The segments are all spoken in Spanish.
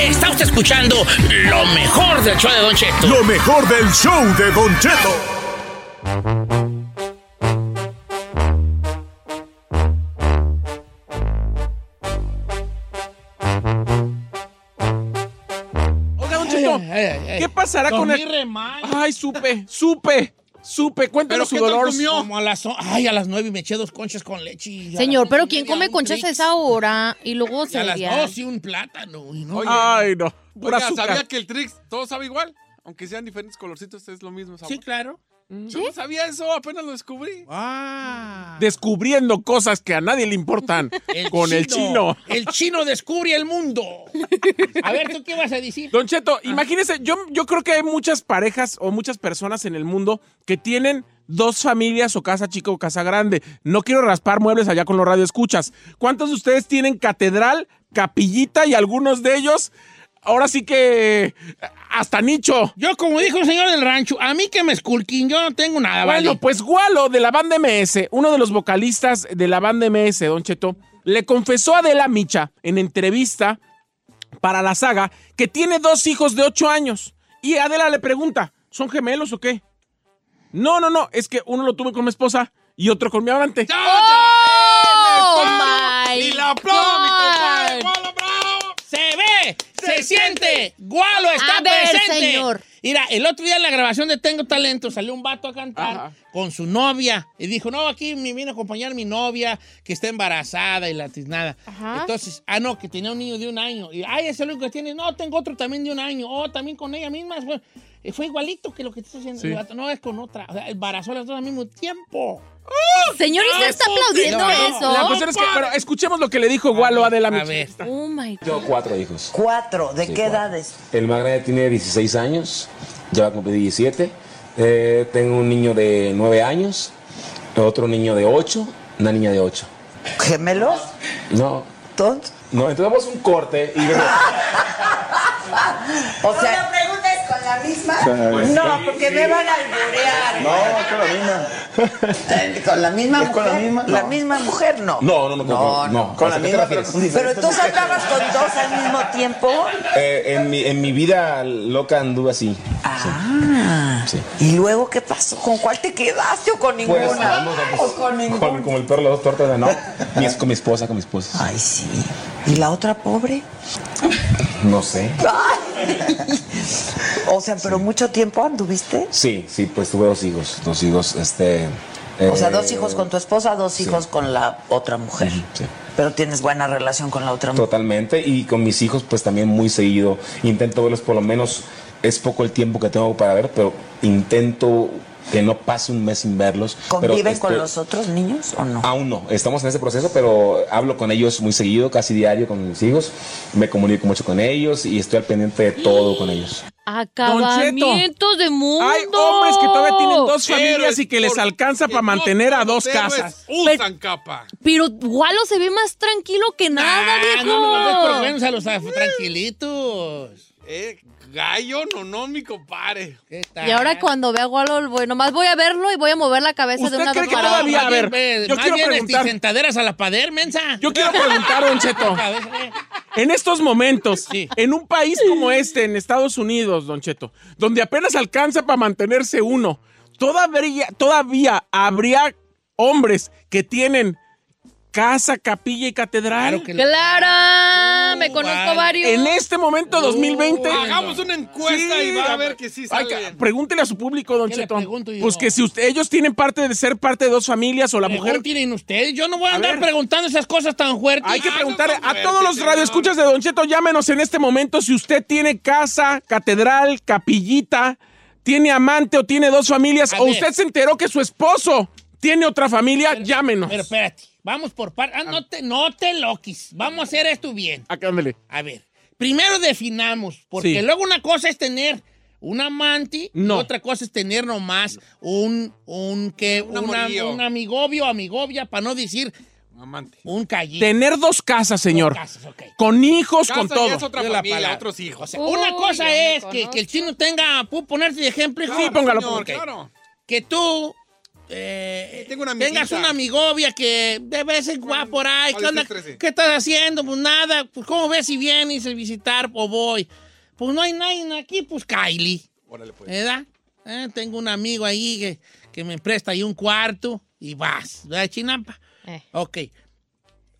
Está usted escuchando lo mejor del show de Don Cheto. Lo mejor del show de Don Cheto. Oiga, Don Cheto, Ay, ay, ay. ¿qué pasará con el. re mal. Ay, supe, supe, supe. Cuéntanos su dolor. Como a las, ay, a las nueve me eché dos conchas con leche. y Señor, pero y ¿quién come conchas a esa hora? Y luego Y a las dos y un plátano. y no- Oye, Ay, no. Pura Oiga, azúcar. ¿sabía que el Trix todo sabe igual? Aunque sean diferentes colorcitos, es lo mismo sabor. Sí, claro. Yo no sabía eso, apenas lo descubrí. Ah. Descubriendo cosas que a nadie le importan con el chino. El chino descubre el mundo. A ver, ¿tú qué vas a decir? Don Cheto, imagínese, yo, yo creo que hay muchas parejas o muchas personas en el mundo que tienen dos familias o casa chica o casa grande. No quiero raspar muebles allá con los radioescuchas. ¿Cuántos de ustedes tienen catedral, capillita y algunos de ellos, ahora sí que hasta nicho? Yo, como dijo el señor del rancho, a mí que me esculquín, yo no tengo nada, Bueno, ¿vale? pues Gualo de la banda MS, uno de los vocalistas de la banda MS, Don Cheto, le confesó a Adela Micha en entrevista para la saga que tiene dos hijos de ocho años. Y Adela le pregunta, ¿son gemelos o qué? No, no, no, es que uno lo tuve con mi esposa y otro con mi amante. ¡Oh, my ¡Y la mi compadre! God! ¡Gualo, bravo! Se ve, se, siente, Gualo está A ver, presente. señor. Mira, el otro día en la grabación de Tengo Talento salió un vato a cantar Ajá. con su novia y dijo, no, aquí me viene a acompañar mi novia que está embarazada y la tiznada. Ajá. Entonces, ah, no, que tenía un niño de un año. Y, ay, ese es el único que tiene. No, tengo otro también de un año. Oh, también con ella misma. Fue, igualito que lo que estás haciendo. Sí. El vato, no, es con otra. O sea, embarazó a las dos al mismo tiempo. Señor, ¿y usted está aplaudiendo No, eso? La cuestión es que, pero escuchemos lo que le dijo Gualo a Adela A ver. Oh, my God. Tengo cuatro hijos. Cuatro, ¿de Sí, qué cuatro. edades? El más grande tiene 16 años, ya va a cumplir 17. Eh, tengo un niño de 9 años, otro niño de 8, una niña de 8. ¿Gemelos? No, ¿Todos? no, entonces vamos a un corte y O sea, pregunta es con la misma? No, porque me van a alburear. No, con la misma. Eh, ¿Con la misma ¿Es con la mujer? misma? La No. misma mujer, no. No, no, no, No, no, no. ¿Con la misma? Pero, con Pero mujeres. andabas con dos al mismo tiempo. Eh, en, mi, en mi vida loca anduve así. Ah. Sí. ¿Y luego qué pasó? ¿Con cuál te quedaste o con Pues, ninguna? vamos, ¿O vamos, con ninguna? con- como el perro, las dos tortas de no. Mi, con mi esposa, con mi esposa. Ay, sí. ¿Y la otra pobre? No sé. Ay. O sea, pero mucho tiempo anduviste. Sí, sí, pues tuve dos hijos. Dos hijos, este. O sea, eh, dos hijos con tu esposa, dos hijos con la otra mujer. Sí. Pero tienes buena relación con la otra mujer. Totalmente. Y con mis hijos, pues también muy seguido. Intento verlos por lo menos. Es poco el tiempo que tengo para ver, pero intento que no pase un mes sin verlos. pero ¿Conviven con los otros niños o no? Aún no, estamos en ese proceso, pero hablo con ellos muy seguido, casi diario con mis hijos. Me comunico mucho con ellos y estoy al pendiente de todo con ellos. Acabamientos de mundo. Hay hombres que todavía tienen dos familias Héroes y que les alcanza para no mantener a dos casas. Usan capa. Pero Walo se ve más tranquilo que nada, Ah, viejo. no des por buenos a los ah, tranquilitos. Eh, gallo, no, no, mi compadre. ¿Qué tal? Y ahora cuando vea a Walo, voy- nomás voy a verlo y voy a mover la cabeza de ¿Usted una cree que todavía- a ver, Ve, yo más quiero bien, este, preguntar. sentaderas a la pader, mensa. Yo quiero preguntar, Don Cheto. En estos momentos, Sí. en un país como este, en Estados Unidos, Don Cheto, donde apenas alcanza para mantenerse uno, todavía, todavía habría hombres que tienen casa, capilla y catedral. Claro que lo- ¡Clara! Me Uh, conozco vale. varios. En este momento, 2020. Hagamos una encuesta Sí, y va a ver que sí sale. pregúntele a su público, don ¿Qué le Cheto. pregunto yo? Pues que si usted- ellos tienen parte de ser parte de dos familias o la mujer. Pregunten ustedes. Yo no voy a, A andar ver. preguntando esas cosas tan fuertes. Hay que Ah, preguntarle no está a todos los radioescuchas de Don Cheto, llámenos en este momento si usted tiene casa, catedral, capillita, tiene amante o tiene dos familias, A o ver. usted se enteró que su esposo tiene otra familia, llámenos. Pero espérate. Vamos por partes. Ah, no te, no te loquis. Vamos a hacer esto bien. Acá, ándele. A ver. Primero definamos. Porque Sí. luego una cosa es tener un amante No. y otra cosa es tener nomás un, un, que, Un una- un amigobio, amigobia, para no decir Amante. un callito. Tener dos casas, señor. Casas, ok. Con hijos, Casa con todo. es otra la familia, palabra. otros hijos. O sea, Uy, una cosa es que, que el chino tenga, ¿puedo ponerte de ejemplo? hijo? Sí, póngalo, señor, Ok. claro. Que tú eh, Tengo una amiguita. tengas una amigovia que de vez en cuando por ahí, ¿qué, ¿Cuál onda? es el 13? ¿qué estás haciendo? Pues nada, pues ¿cómo ves si vienes a visitar o voy? Pues no hay nadie aquí, pues Kylie, Órale, pues. ¿verdad? Eh, tengo un amigo ahí que, que me presta ahí un cuarto y vas, ¿verdad, Chinampa? Eh. Ok.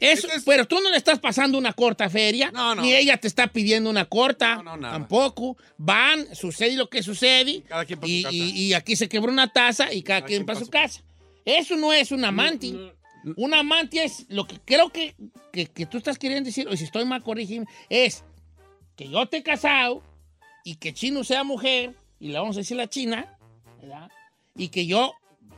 Eso, es- pero tú no le estás pasando una corta feria, No, no. ni ella te está pidiendo una corta, No, tampoco. Van, sucede lo que sucede, Cada quien y, casa. y- y aquí se quebró una taza y cada, Cada quien quien para pa' su su casa. Eso no es un amante. Un amante es lo que creo que, que, que tú estás queriendo decir, o si estoy mal, corrígeme, es que yo te he casado y que Chino sea mujer, y le vamos a decir la China, ¿verdad? Y que yo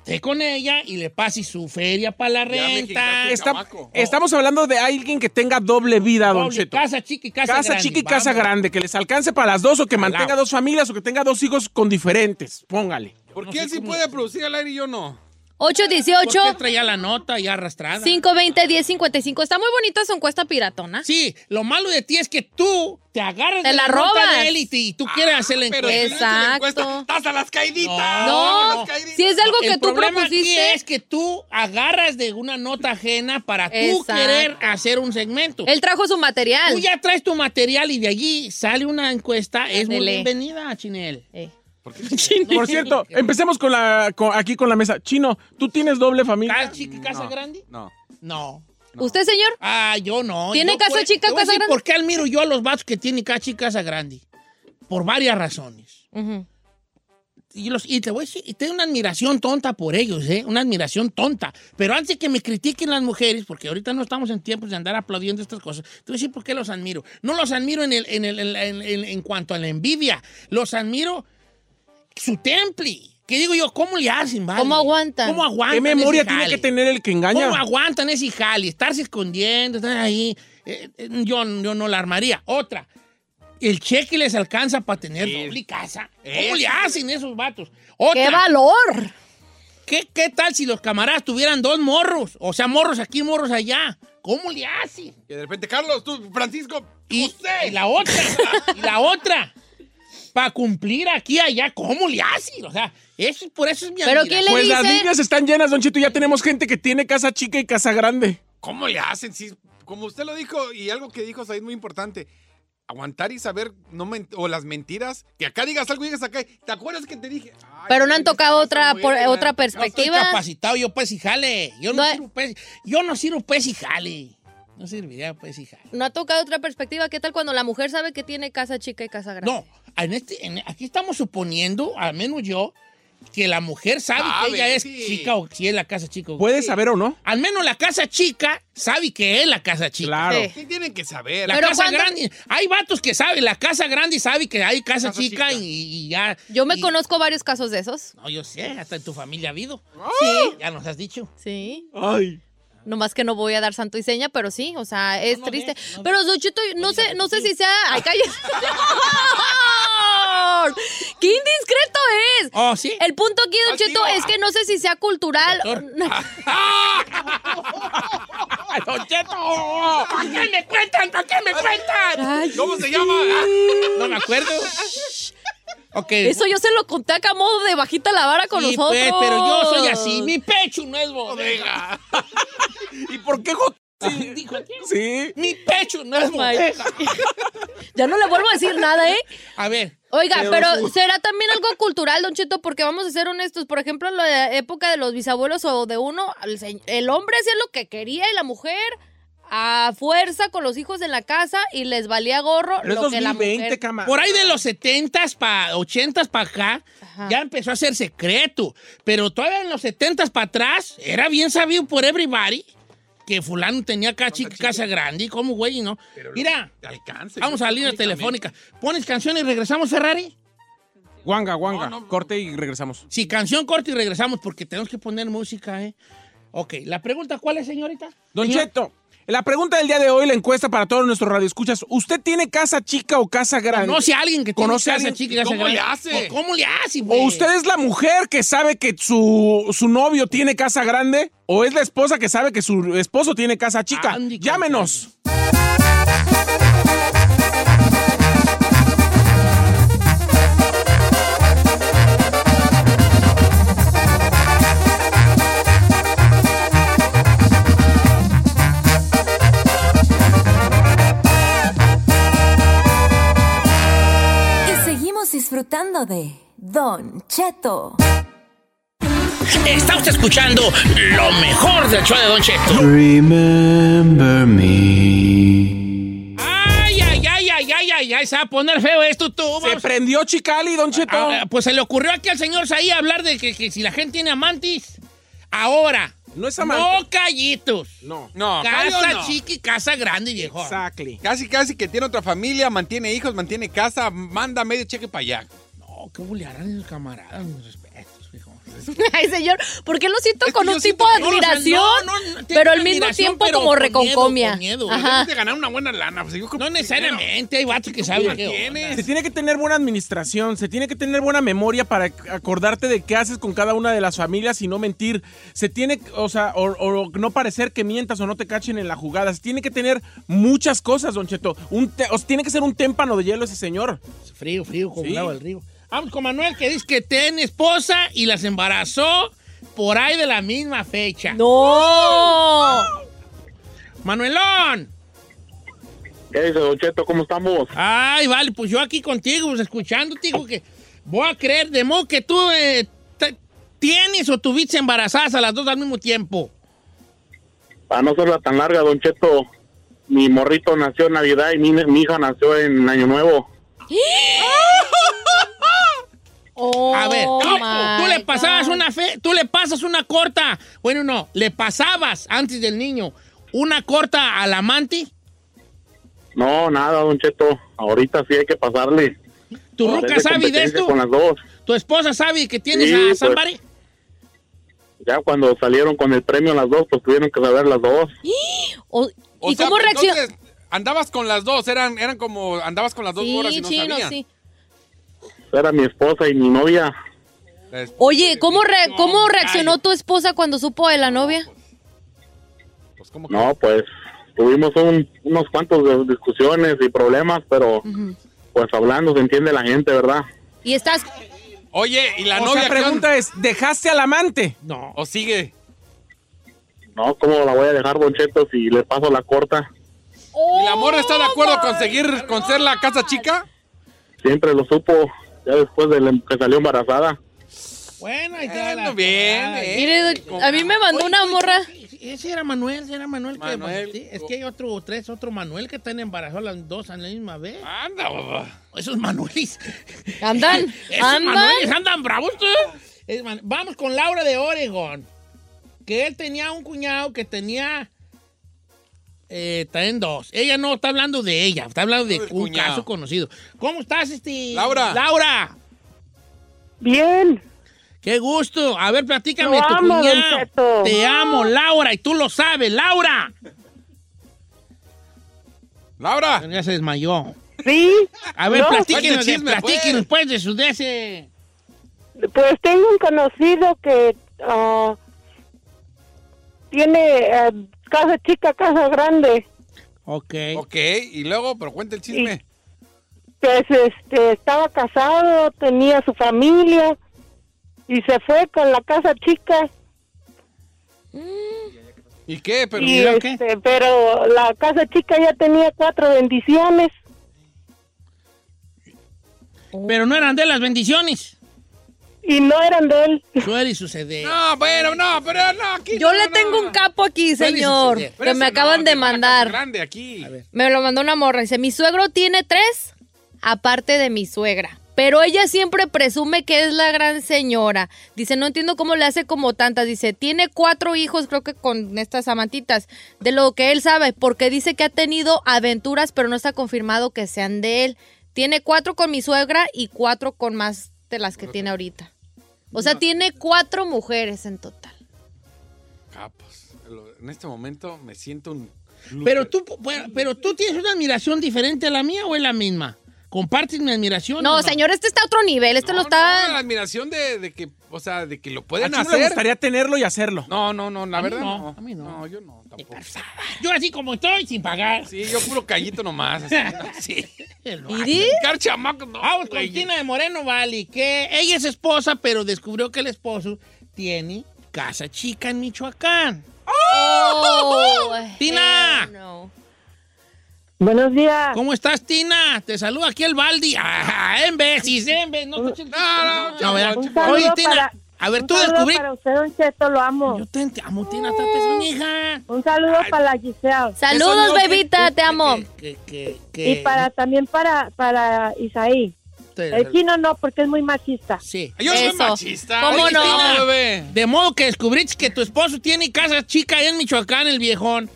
esté con ella y le pase su feria para la renta. Está- estamos hablando de alguien que tenga doble vida, Don Doble, Cheto. casa chica y casa, Casa grande. chica y casa Vamos. grande, que les alcance para las dos o que mantenga dos familias o que tenga dos hijos con diferentes. Póngale. ¿Por No qué él sí cómo- puede producir al aire y yo no? ¿Por qué 818 traía la nota ya arrastrada? 520 1055. Está muy bonita su encuesta piratona. Sí, lo malo de ti es que tú te agarras Te de la nota robas. de él y, te- y tú quieres hacer la encuesta. la Exacto. ¡Estás a las caiditas! No, no. las caiditas! si es algo que El tú propusiste, es que tú agarras de una nota ajena para tú Exacto. querer hacer un segmento. él trajo su material. Tú ya traes tu material y de allí sale una encuesta. Es muy bienvenida, Chinel. Eh. Por cierto, empecemos con la, con- aquí con la mesa. Chino, ¿tú tienes doble familia? ¿Casa chica y casa No. grande? No. No. ¿Usted, señor? Ah, yo no. ¿Tiene Yo, casa pues, chica, te voy a casa decir grande? ¿Por qué admiro yo a los vatos que tienen casa chica y casa grande? Por varias razones. Ujú. Y, los, y te voy a decir, y tengo una admiración tonta por ellos, ¿eh? Una admiración tonta. Pero antes de que me critiquen las mujeres, porque ahorita no estamos en tiempos de andar aplaudiendo estas cosas, te voy a decir por qué los admiro. No los admiro en, el, en, el- en- en- en- en cuanto a la envidia, los admiro su temple. Que digo yo, ¿cómo le hacen, vale? ¿Cómo aguantan? ¿Cómo aguantan? ¿Qué memoria ese tiene jale? que tener el que engaña? ¿Cómo aguantan ese jale? Estarse escondiendo, estar ahí. Eh, eh, yo, yo no la armaría. Otra, el cheque les alcanza para tener doble casa. ¿Cómo Eso. le hacen esos vatos? ¡Qué valor! ¿qué, qué tal si los camaradas tuvieran dos morros? O sea, morros aquí, morros allá. ¿Cómo le hacen? Y de repente, Carlos, tú, Francisco, Y, José. y la otra, y la otra, para cumplir aquí allá, ¿cómo le hacen? O sea, eso, por eso es mi Pero admiración. ¿quién le Pues las líneas están llenas, Don Chito. Ya tenemos gente que tiene casa chica y casa grande. ¿Cómo le hacen? Sí, como usted lo dijo, y algo que dijo Said muy importante. Aguantar y saber, no o las mentiras, que acá digas algo y digas acá. ¿Te acuerdas que te dije? Ay, Pero no han tocado otra, por- otra perspectiva. capacitado yo pues y jale. Yo no, No, sirvo pues, yo no sirvo pues y jale. No serviría pues y jale. No ha tocado otra perspectiva. ¿Qué tal cuando la mujer sabe que tiene casa chica y casa grande? No, en este, en- aquí estamos suponiendo, al menos yo, que la mujer sabe Sabe, que ella es sí. chica o si es la casa chica. Puede saber o no. Al menos la casa chica sabe que es la casa chica. Claro. Sí. ¿Qué tienen que saber? La Pero casa cuando- grande. Hay vatos que saben, la casa grande sabe que hay casa, Casa chica, chica. Y, y ya. Yo me y- conozco varios casos de esos. No, yo sé, hasta en tu familia ha habido. Sí, Ya nos has dicho. sí. Ay. Nomás que no voy a dar santo y seña, pero sí, o sea, es No, no triste. no pero, Don Cheto, no sé, no sé si sea. ¡Ay, cállate! ¡Qué indiscreto es! Oh, sí. El punto aquí, Don Castigo. Cheto, es que no sé si sea cultural. Doctor. ¡Ay, Don Cheto! ¿Para qué me cuentan? ¿Para qué me cuentan? Ay, ¿Cómo se llama? No me acuerdo. Ok. Eso yo se lo conté acá a modo de bajita la vara con Sí, nosotros. pues, pero yo soy así. Mi pecho no es bodega. ¿Y por qué Dijo aquí. Sí. Mi pecho no es bodega. ya no le vuelvo a decir nada, ¿eh? A ver. Oiga, Pero será también algo cultural, Don Cheto, porque vamos a ser honestos. Por ejemplo, en la época de los bisabuelos o de uno, el hombre hacía lo que quería y la mujer a fuerza con los hijos en la casa y les valía gorro Pero es lo que la 2020, mujer. cama. Por ahí de los 70s para 80s para acá, Ajá. ya empezó a ser secreto. Pero todavía en los 70s para atrás, era bien sabido por everybody que fulano tenía ca- chica- casa grande. ¿Cómo, güey? No. Mira, Te alcance. vamos a la línea telefónica. ¿Pones canción y regresamos, Ferrari? Guanga, guanga. Corte y regresamos. Sí, canción corta y regresamos porque tenemos que poner música, ¿eh? Ok, la pregunta, ¿cuál es, señorita? Don Señor. Cheto, la pregunta del día de hoy, la encuesta para todos nuestros radioescuchas. ¿Usted tiene casa chica o casa grande? ¿Conoce a alguien que tiene ¿Conoce a casa alguien? chica y ¿Y casa cómo le hace? ¿O ¿Cómo le hace, güey? ¿O usted es la mujer que sabe que su, su novio tiene casa grande? ¿O es la esposa que sabe que su esposo tiene casa chica? Andy, Llámenos. Disfrutando de Don Cheto. Está usted escuchando lo mejor del show de Don Cheto. Remember me. Ay, ay, ay, ay, ay, ay, ay, se va a poner feo esto tú. Se Vamos. prendió Chicali, Don Cheto. Ah, pues se le ocurrió aquí al señor Saí hablar de que, que si la gente tiene amantes. Ahora. No es amante. No callitos. No. No, Casa no. chica y casa grande, viejo. Exactly. Casi, casi que tiene otra familia, mantiene hijos, mantiene casa, manda medio cheque para allá. No, ¿qué bulearán esos camaradas? Ay, señor, ¿por qué lo siento Es con un tipo de que no, o sea, admiración? no, no, no, pero al mismo tiempo pero como con miedo, reconcomia. con miedo. Debes de ganar una buena lana. Pues, yo No necesariamente, hay vatos que saben qué. Se tiene que tener buena administración, se tiene que tener buena memoria para acordarte de qué haces con cada una de las familias y no mentir. Se tiene, o sea, o, o no parecer que mientas o no te cachen en la jugada. Se tiene que tener muchas cosas, Don Cheto. Un te- o sea, tiene que ser un témpano de hielo ese señor. Frío, frío, como Sí. el agua del río. Vamos con Manuel, que dice que tiene esposa y las embarazó por ahí de la misma fecha. ¡No! Manuelón. ¿Qué dice, Don Cheto? ¿Cómo estamos? Ay, vale, pues yo aquí contigo, pues escuchándote, digo que voy a creer de modo que tú eh, tienes o tuviste embarazadas a las dos al mismo tiempo. Para no serla tan larga, Don Cheto, mi morrito nació en Navidad y mi, mi hija nació en Año Nuevo. Oh, A ver, tú, my tú le pasabas God. una fe, tú le pasas una corta, bueno, no, le pasabas antes del niño una corta al amante. No, nada, Don Cheto. Ahorita sí hay que pasarle. ¿Tu ruca sabe de esto? con las dos. ¿Tu esposa sabe que tienes Sí, a pues. somebody? Ya cuando salieron con el premio las dos, pues tuvieron que saber las dos. O- O ¿Y sea, cómo reaccionó? Andabas con las dos, eran, eran como, andabas con las dos horas y Sí, no chino, sabían. sí. Era mi esposa y mi novia. Oye, ¿cómo, re- No, ¿cómo reaccionó tu esposa cuando supo de la novia? Pues, ¿cómo que? No, pues tuvimos un- unos cuantos de discusiones y problemas, pero pues hablando se entiende la gente, ¿verdad? Y estás... Oye, ¿y la o novia pregunta es, ¿dejaste al amante? No. ¿O sigue? No, ¿cómo la voy a dejar, Don Cheto, si le paso la corta? ¿Y la morra está de acuerdo con seguir, con ser la casa chica? Siempre lo supo, ya después de que salió embarazada. Bueno, ahí Bueno, la- bien, eh. Mire, a mí me mandó Oye, una morra. Ese era Manuel, ese era Manuel. que- Manuel. sí, es que hay otro, tres, otro Manuel que están embarazados las dos a la misma vez. Anda, papá. Esos Manuelis. Andan, Esos andan. Manuelis andan bravos, tú. Vamos con Laura de Oregon. Que él tenía un cuñado que tenía. Eh, también dos. Ella no está hablando de ella, está hablando de un cuñado. caso conocido. ¿Cómo estás, este? Laura. Laura. Bien. Qué gusto. A ver, platícame Lo tu amo, cuñado. Te amo, Laura, y tú lo sabes, Laura. Laura. Ya se desmayó. Sí. A ver, No, platíquenos, cuente de, chisme, platíquenos, pues, de su de ese. Pues tengo un conocido que ah, tiene eh, casa chica, casa grande. Ok. Ok, y luego, pero cuenta el chisme. Pues este, estaba casado, tenía su familia y se fue con la casa chica. ¿Y qué? Pero, y qué? este, pero la casa chica ya tenía cuatro bendiciones. Pero no eran de las bendiciones. Y no eran de él. Suele suceder. No, bueno, no, pero no, aquí Yo no, le no, tengo no. un capo aquí, señor. Pero que me acaban de mandar. grande aquí. Me lo mandó una morra. Dice, mi suegro tiene tres, aparte de mi suegra. Pero ella siempre presume que es la gran señora. Dice, no entiendo cómo le hace como tantas. Dice, tiene cuatro hijos, creo que con estas amantitas, de lo que él sabe, porque dice que ha tenido aventuras, pero no está confirmado que sean de él. Tiene cuatro con mi suegra y cuatro con más de las que tiene ahorita. O sea, tiene cuatro mujeres en total. Capos. Lo- En este momento me siento un. Pero tú, pero tú tienes una admiración diferente a la mía o es la misma. ¿Compartes mi admiración? No, señor, este está a otro nivel. Este lo No, la está... admiración de, de que, o sea, de que lo A pueden Chino hacer. le gustaría tenerlo y hacerlo. No, no, no, la A verdad no, no. a mí no. No, yo no, tampoco. Yo así como estoy, sin pagar. Sí, yo puro callito nomás. así, sí. ¿Iri? Car chamaco, no. Vamos con güey. Tina de Moreno Valley, que ella es esposa, pero descubrió que el esposo tiene casa chica en Michoacán. Oh, ¡Tina! no. Buenos días. ¿Cómo estás, Tina? Te saluda aquí el Baldi. Ah, en veces, en veces. No, no, no, no, Oye, Tina, para- a ver, un tú descubrí. para usted, Don Cheto, lo amo. Yo te amo, Tina, tate su hija. Un saludo para la Giselle. Saludos, bebita, te amo. Que, que, que, Y para también para, para Isaí. te- El chino no, porque es muy machista. Sí. Yo soy machista. ¿Cómo Oye, no? Tina, bebé. De modo que descubriste que tu esposo tiene casa chica ahí en Michoacán, el viejón.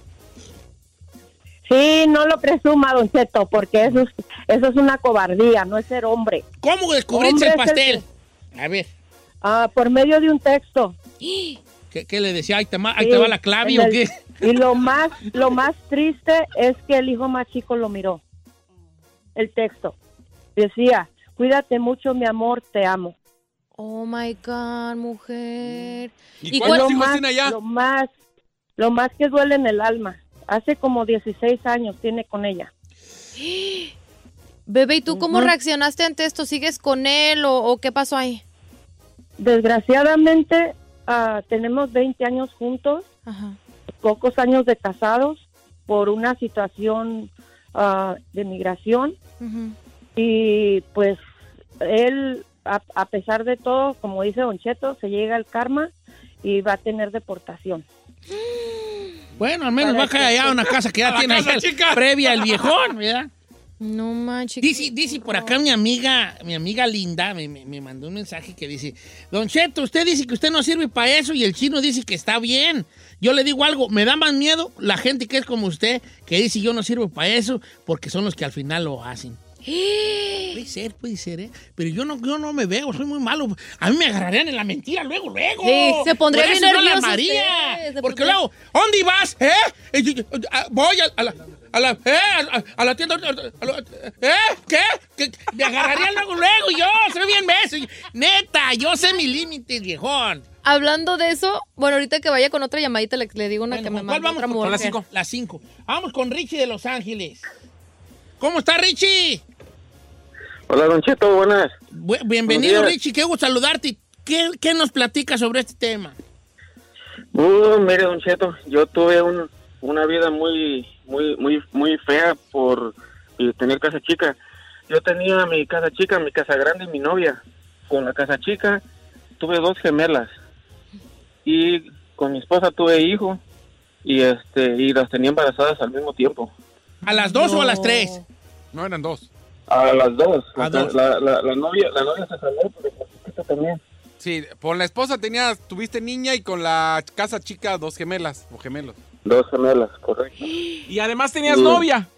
Sí, no lo presuma, Don Cheto, porque eso es, eso es una cobardía, no es ser hombre. ¿Cómo descubriste Hombre el pastel? A ver, Ah, por medio de un texto. ¿qué, qué le decía? ¿Ahí te, ma- ahí Sí, te va la clave o el- qué? Y lo más, lo más triste es que el hijo más chico lo miró. El texto. Decía, cuídate mucho, mi amor, te amo. Oh my God, mujer. ¿Y ¿Y cuántos cuál- hijos más, tiene allá? Lo más, lo más que duele en el alma. Hace como 16 años tiene con ella. Bebé, ¿y tú cómo reaccionaste ante esto? ¿Sigues con él o, o qué pasó ahí? Desgraciadamente, ah, tenemos 20 años juntos, Ajá. pocos años de casados por una situación ah, de migración. Y pues él, a, a pesar de todo, como dice Don Cheto, se llega el karma y va a tener deportación. Bueno, al menos va a caer allá a una casa que ya tiene ahí previa el viejón, ¿verdad? No manches. Dice, dice por acá mi amiga, mi amiga Linda me, me- me mandó un mensaje que dice, Don Cheto, usted dice que usted no sirve para eso y el chino dice que está bien. Yo le digo algo, me da más miedo la gente que es como usted, que dice yo no sirvo para eso, porque son los que al final lo hacen. Puede ser, puede ser, ¿eh? Pero yo no, yo no me veo, soy muy malo. A mí me agarrarían en la mentira luego, luego. Sí, se pondría Por bien yo la nervioso armaría. usted, se Porque pondría- luego, ¿dónde vas? ¿Eh? Ah, Voy a, la... A la, eh, a, a la tienda. a la- ¿Eh? ¿Qué? ¿Qué? Me agarrarían luego, luego. Yo soy bien beso. Neta, yo sé mi límite, viejón. Hablando de eso, bueno, ahorita que vaya con otra llamadita le, le digo una Bueno, que me ¿con ¿Cuál vamos? otra Con las cinco. Las cinco. Vamos con Richie de Los Ángeles. ¿Cómo está, Richie? Hola, Don Cheto, buenas. Bu- bienvenido. Richie. Qué gusto saludarte. ¿Qué, ¿Qué nos platicas sobre este tema? Uh, mire, Don Cheto, yo tuve un, una vida muy, muy, muy, muy fea por eh, tener casa chica. Yo tenía mi casa chica, mi casa grande y mi novia. Con la casa chica tuve dos gemelas y con mi esposa tuve hijo y este y las tenía embarazadas al mismo tiempo. ¿A las dos o a las tres? No eran dos. A las dos. A La, dos. la- la- la novia, la novia se salió, pero la chiquita también. Sí, por la esposa tenías, tuviste niña y con la casa chica dos gemelas o gemelos. Dos gemelas, correcto. Y además tenías novia.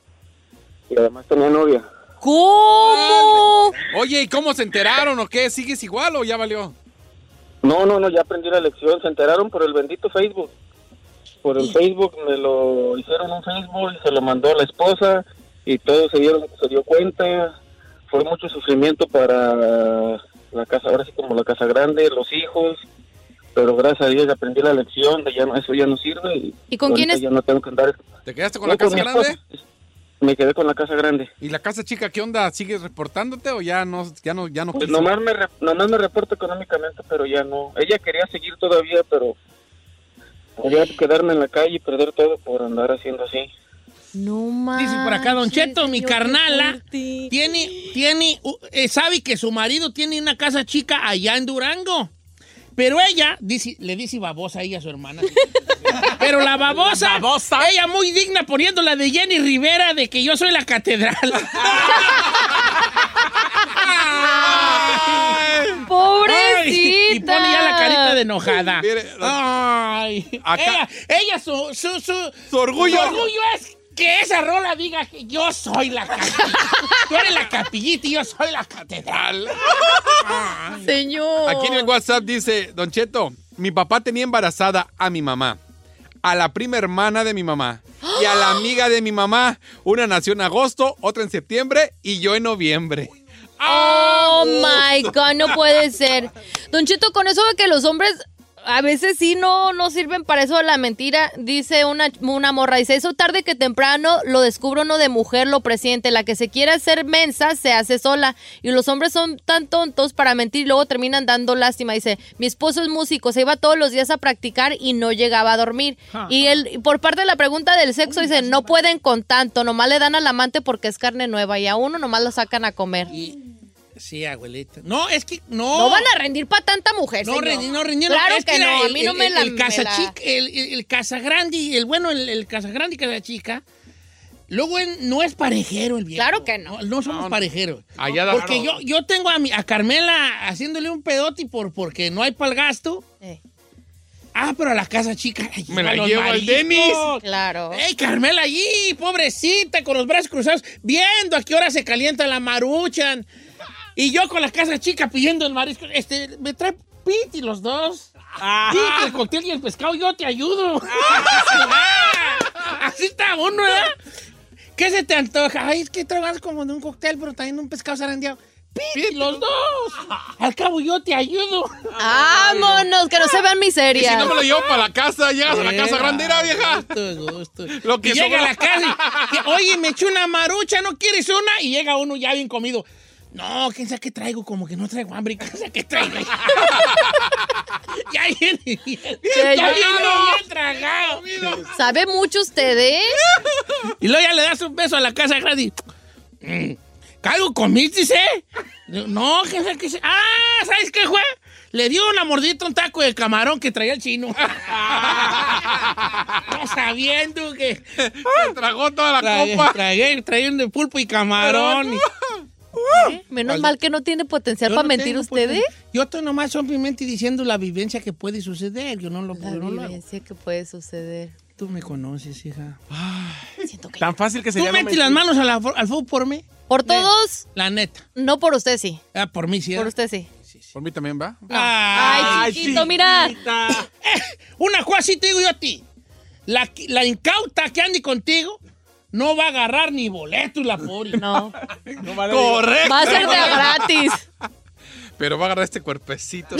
Y además tenía novia. ¿Cómo? Oye, ¿y cómo se enteraron o qué? ¿Sigues igual o ya valió? No, no, no, ya aprendí la lección. Se enteraron por el bendito Facebook. Por el Facebook me lo hicieron un Facebook y se lo mandó a la esposa y todos se dieron, se dio cuenta. Fue mucho sufrimiento para la casa, ahora sí como la casa grande, los hijos. Pero gracias a Dios ya aprendí la lección de ya no, eso ya no sirve. Y, ¿Y con quién ahorita es? Ya no tengo que andar. ¿Te quedaste con No, la casa grande? esposa. Me quedé con la casa grande. ¿Y la casa chica qué onda? ¿Sigues reportándote o ya no, ya no, ya no Pues nomás me, re- nomás me reporto económicamente, pero ya no. Ella quería seguir todavía, pero podía quedarme en la calle y perder todo por andar haciendo así. No más. Dice por acá, Don Cheto, mi carnala tiene, tiene, uh, eh, sabe que su marido tiene una casa chica allá en Durango. Pero ella, dice, le dice babosa ahí a su hermana. Pero la babosa, ella muy digna poniéndola de Jenny Rivera de que yo soy la catedral. Pobrecita. Ay, y pone ya la carita de enojada. Mire, Ay. Acá- Ella, ella su, su, su, Su orgullo. su orgullo es que esa rola diga que yo soy la capillita. Tú eres la capillita y yo soy la catedral. Señor. Aquí en el WhatsApp dice, Don Cheto, mi papá tenía embarazada a mi mamá, a la prima hermana de mi mamá y a la amiga de mi mamá. Una nació en agosto, otra en septiembre y yo en noviembre. Oh my God, no puede ser. Don Cheto, con eso de que los hombres a veces sí no, no sirven para eso de la mentira, dice una, una morra, dice, eso tarde que temprano lo descubro uno de mujer, lo presiente, la que se quiere hacer mensa se hace sola. Y los hombres son tan tontos para mentir y luego terminan dando lástima. Dice, mi esposo es músico, se iba todos los días a practicar y no llegaba a dormir. Y él, por parte de la pregunta del sexo, dice, no pueden con tanto, nomás le dan al amante porque es carne nueva y a uno nomás lo sacan a comer. Sí, abuelita. No, es que no. No van a rendir para tanta mujer, No, señor. no rindieron. Claro Es que, no, a el- mí no el- me la... El, me casa la- chica, el, el, el casa grande y el bueno, el, el casa grande y casa chica. Luego en- no es parejero el viejo. Claro que no. No, somos parejeros. Allá porque yo, yo tengo a, mi, a Carmela haciéndole un pedote por, porque no hay para el gasto. Eh. Ah, pero a la casa chica. Me la llevo al. Denis. Claro. ¡Ey, Carmela allí, pobrecita, con los brazos cruzados, viendo a qué hora se calienta la maruchan! Y yo con la casa chica pidiendo el marisco. Este, me trae piti los dos. Piti, el cóctel y el pescado, yo te ayudo. Así está uno, ¿verdad? ¿Qué se te antoja? Ay, es que trabajas como de un cóctel, pero también un pescado zarandeado. ¡Piti, los dos! Al cabo, yo te ayudo. ¡Vámonos! Que no se vean Y si miserias. no me lo llevo para la casa, llegas a la casa Eh, grande, era vieja. gusto, gusto. Lo que Y llega a la casa y, que, oye, me eché una marucha, ¿no quieres una? Y llega uno ya bien comido. No, quién sabe qué traigo, como que no traigo hambre, quién sabe qué traigo. ya viene bien, ya viene bien tragado. ¿Sabe mucho usted, eh? Y luego ya le das un beso a la casa grande. y, mm, ¿Algo comiste, eh? No, quién sabe qué se- Ah, ¿sabes qué fue? Le dio una mordita a un taco de camarón que traía el chino. no sabiendo que... Se tragó toda la Tragué, copa. tragué, tragué un de pulpo y camarón. y- Menos ¿Cuál? mal que no tiene potencial Yo para no mentir tengo, usted, pues, ¿eh? Yo estoy nomás simplemente diciendo la vivencia que puede suceder. Yo no lo, La yo no lo hago. vivencia que puede suceder. Tú me conoces, hija. Siento que... Tan fácil que ¿Tú sería no metes las manos la- al fuego por mí? Por todos, La neta. no por usted sí. Ah, por mí, sí. Por ¿eh? usted sí. Por mí también va. Ay, chiquito, mira. Eh, una cosa sí te digo yo a ti. La, la incauta que ande contigo no va a agarrar ni boletos la pobre. No. No vale, Correcto. Va a ser de gratis. Pero va a agarrar este cuerpecito.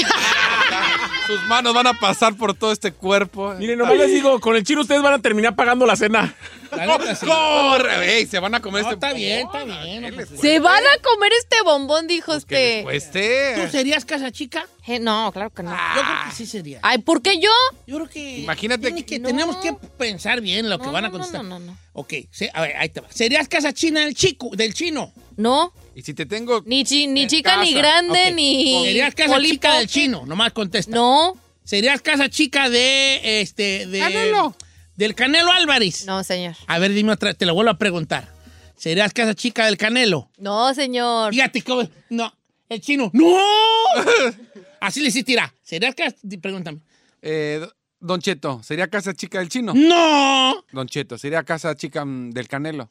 Sus manos van a pasar por todo este cuerpo. Miren, nomás les digo, con el chino ustedes van a terminar pagando la cena. Sí. ¡Corre! Ey, se van a comer No, este está bien, está bien. no, Se van a comer este bombón, dijo Pues usted. cueste. ¿Tú serías casa chica? Eh, no, claro que no. Yo creo que sí sería. Ay, ¿por qué yo? Yo creo que. Imagínate que- que No. tenemos que pensar bien lo que No, van a contestar. no, no, no. Ok, se- a ver, ahí te va. ¿Serías casa china del chico, del chino? No, Y si te tengo. ni, chi- ni chica, ni grande, ni... ¿Serías casa chica del chino? Nomás contesta. No, ¿Serías casa chica de este de Canelo. del Canelo Álvarez? no, señor. A ver, dime otra, te lo vuelvo a preguntar. ¿Serías casa chica del Canelo? No, señor. Fíjate cómo no, el chino. ¡No! Así le sí tira. ¿Serías casa pregúntame? Eh, Don Cheto, ¿sería casa chica del chino? No. Don Cheto, ¿sería casa chica mm, del canelo?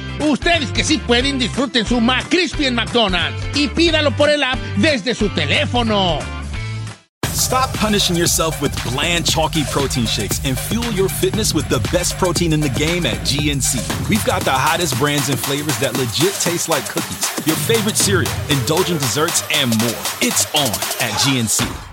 Ustedes que sí pueden, disfruten su McCrispy en McDonald's y pídalo por el app desde su teléfono. Stop punishing yourself with bland, chalky protein shakes and fuel your fitness with the best protein in the game at GNC. We've got the hottest brands and flavors that legit taste like cookies, your favorite cereal, indulgent desserts, and more. It's on at GNC.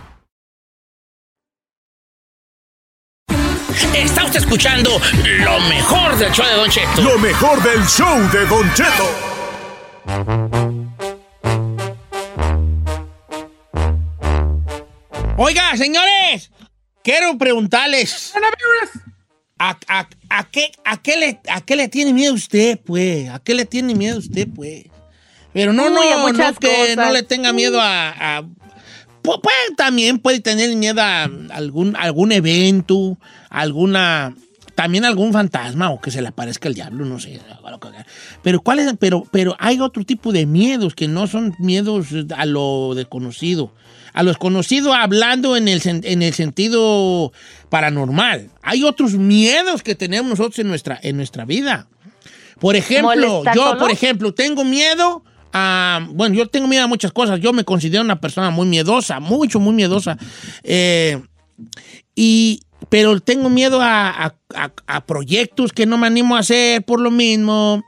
Está usted escuchando lo mejor del show de Don Cheto. Lo mejor del show de Don Cheto. Oiga, señores, quiero preguntarles. ¿A, a- a qué, a, qué le, ¿A qué le tiene miedo usted, pues? ¿A qué le tiene miedo usted, pues? Pero no, no, muchas no, que cosas. no le tenga miedo a... también puede tener miedo a algún, algún evento, alguna... También algún fantasma o que se le aparezca el diablo, no sé. Pero, ¿cuál es? Pero, pero hay otro tipo de miedos que no son miedos a lo desconocido. A lo desconocido hablando en el, en el sentido paranormal. Hay otros miedos que tenemos nosotros en nuestra, en nuestra vida. Por ejemplo, ¿Molestar yo, por ejemplo, tengo miedo a. Bueno, yo tengo miedo a muchas cosas. Yo me considero una persona muy miedosa, mucho, muy miedosa. Eh, y. Pero tengo miedo a, a- a- a proyectos que no me animo a hacer por lo mismo.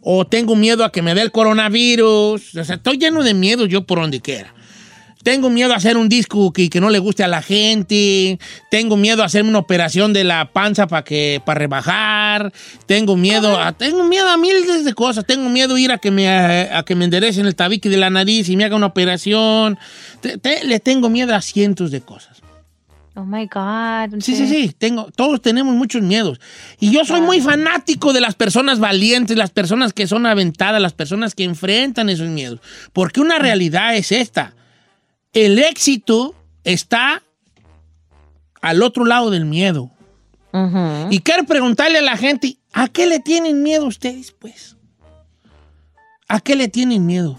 O tengo miedo a que me dé el coronavirus. O sea, estoy lleno de miedo yo por donde quiera. Tengo miedo a hacer un disco que, que no le guste a la gente. Tengo miedo a hacerme una operación de la panza para que para rebajar. Tengo miedo a tengo miedo a miles de cosas. Tengo miedo a ir a que me a, a que me enderecen el tabique de la nariz y me haga una operación. Te- te- le tengo miedo a cientos de cosas. Oh my God. Sí, sí, sí, tengo, todos tenemos muchos miedos. Y yo soy muy fanático de las personas valientes, las personas que son aventadas, las personas que enfrentan esos miedos. Porque una realidad es esta. El éxito está al otro lado del miedo. Y quiero preguntarle a la gente, ¿a qué le tienen miedo ustedes, pues? ¿A qué le tienen miedo?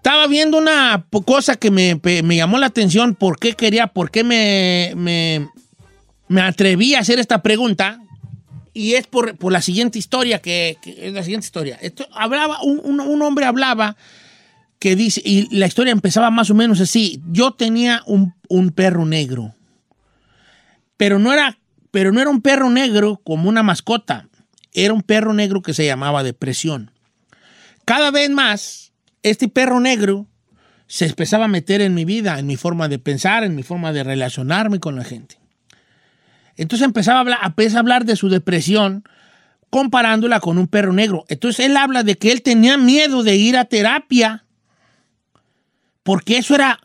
Estaba viendo una cosa que me, me llamó la atención, por qué quería, por qué me, me, me atreví a hacer esta pregunta. Y es por, por la siguiente historia, que, es la siguiente historia. Hablaba, un, un- un hombre hablaba que dice, y la historia empezaba más o menos así. Yo tenía un, un perro negro, pero no, era, pero no era un perro negro como una mascota, era un perro negro que se llamaba depresión. Cada vez más, este perro negro se empezaba a meter en mi vida, en mi forma de pensar, en mi forma de relacionarme con la gente. Entonces empezaba a hablar, a hablar de su depresión comparándola con un perro negro. Entonces él habla de que él tenía miedo de ir a terapia porque eso era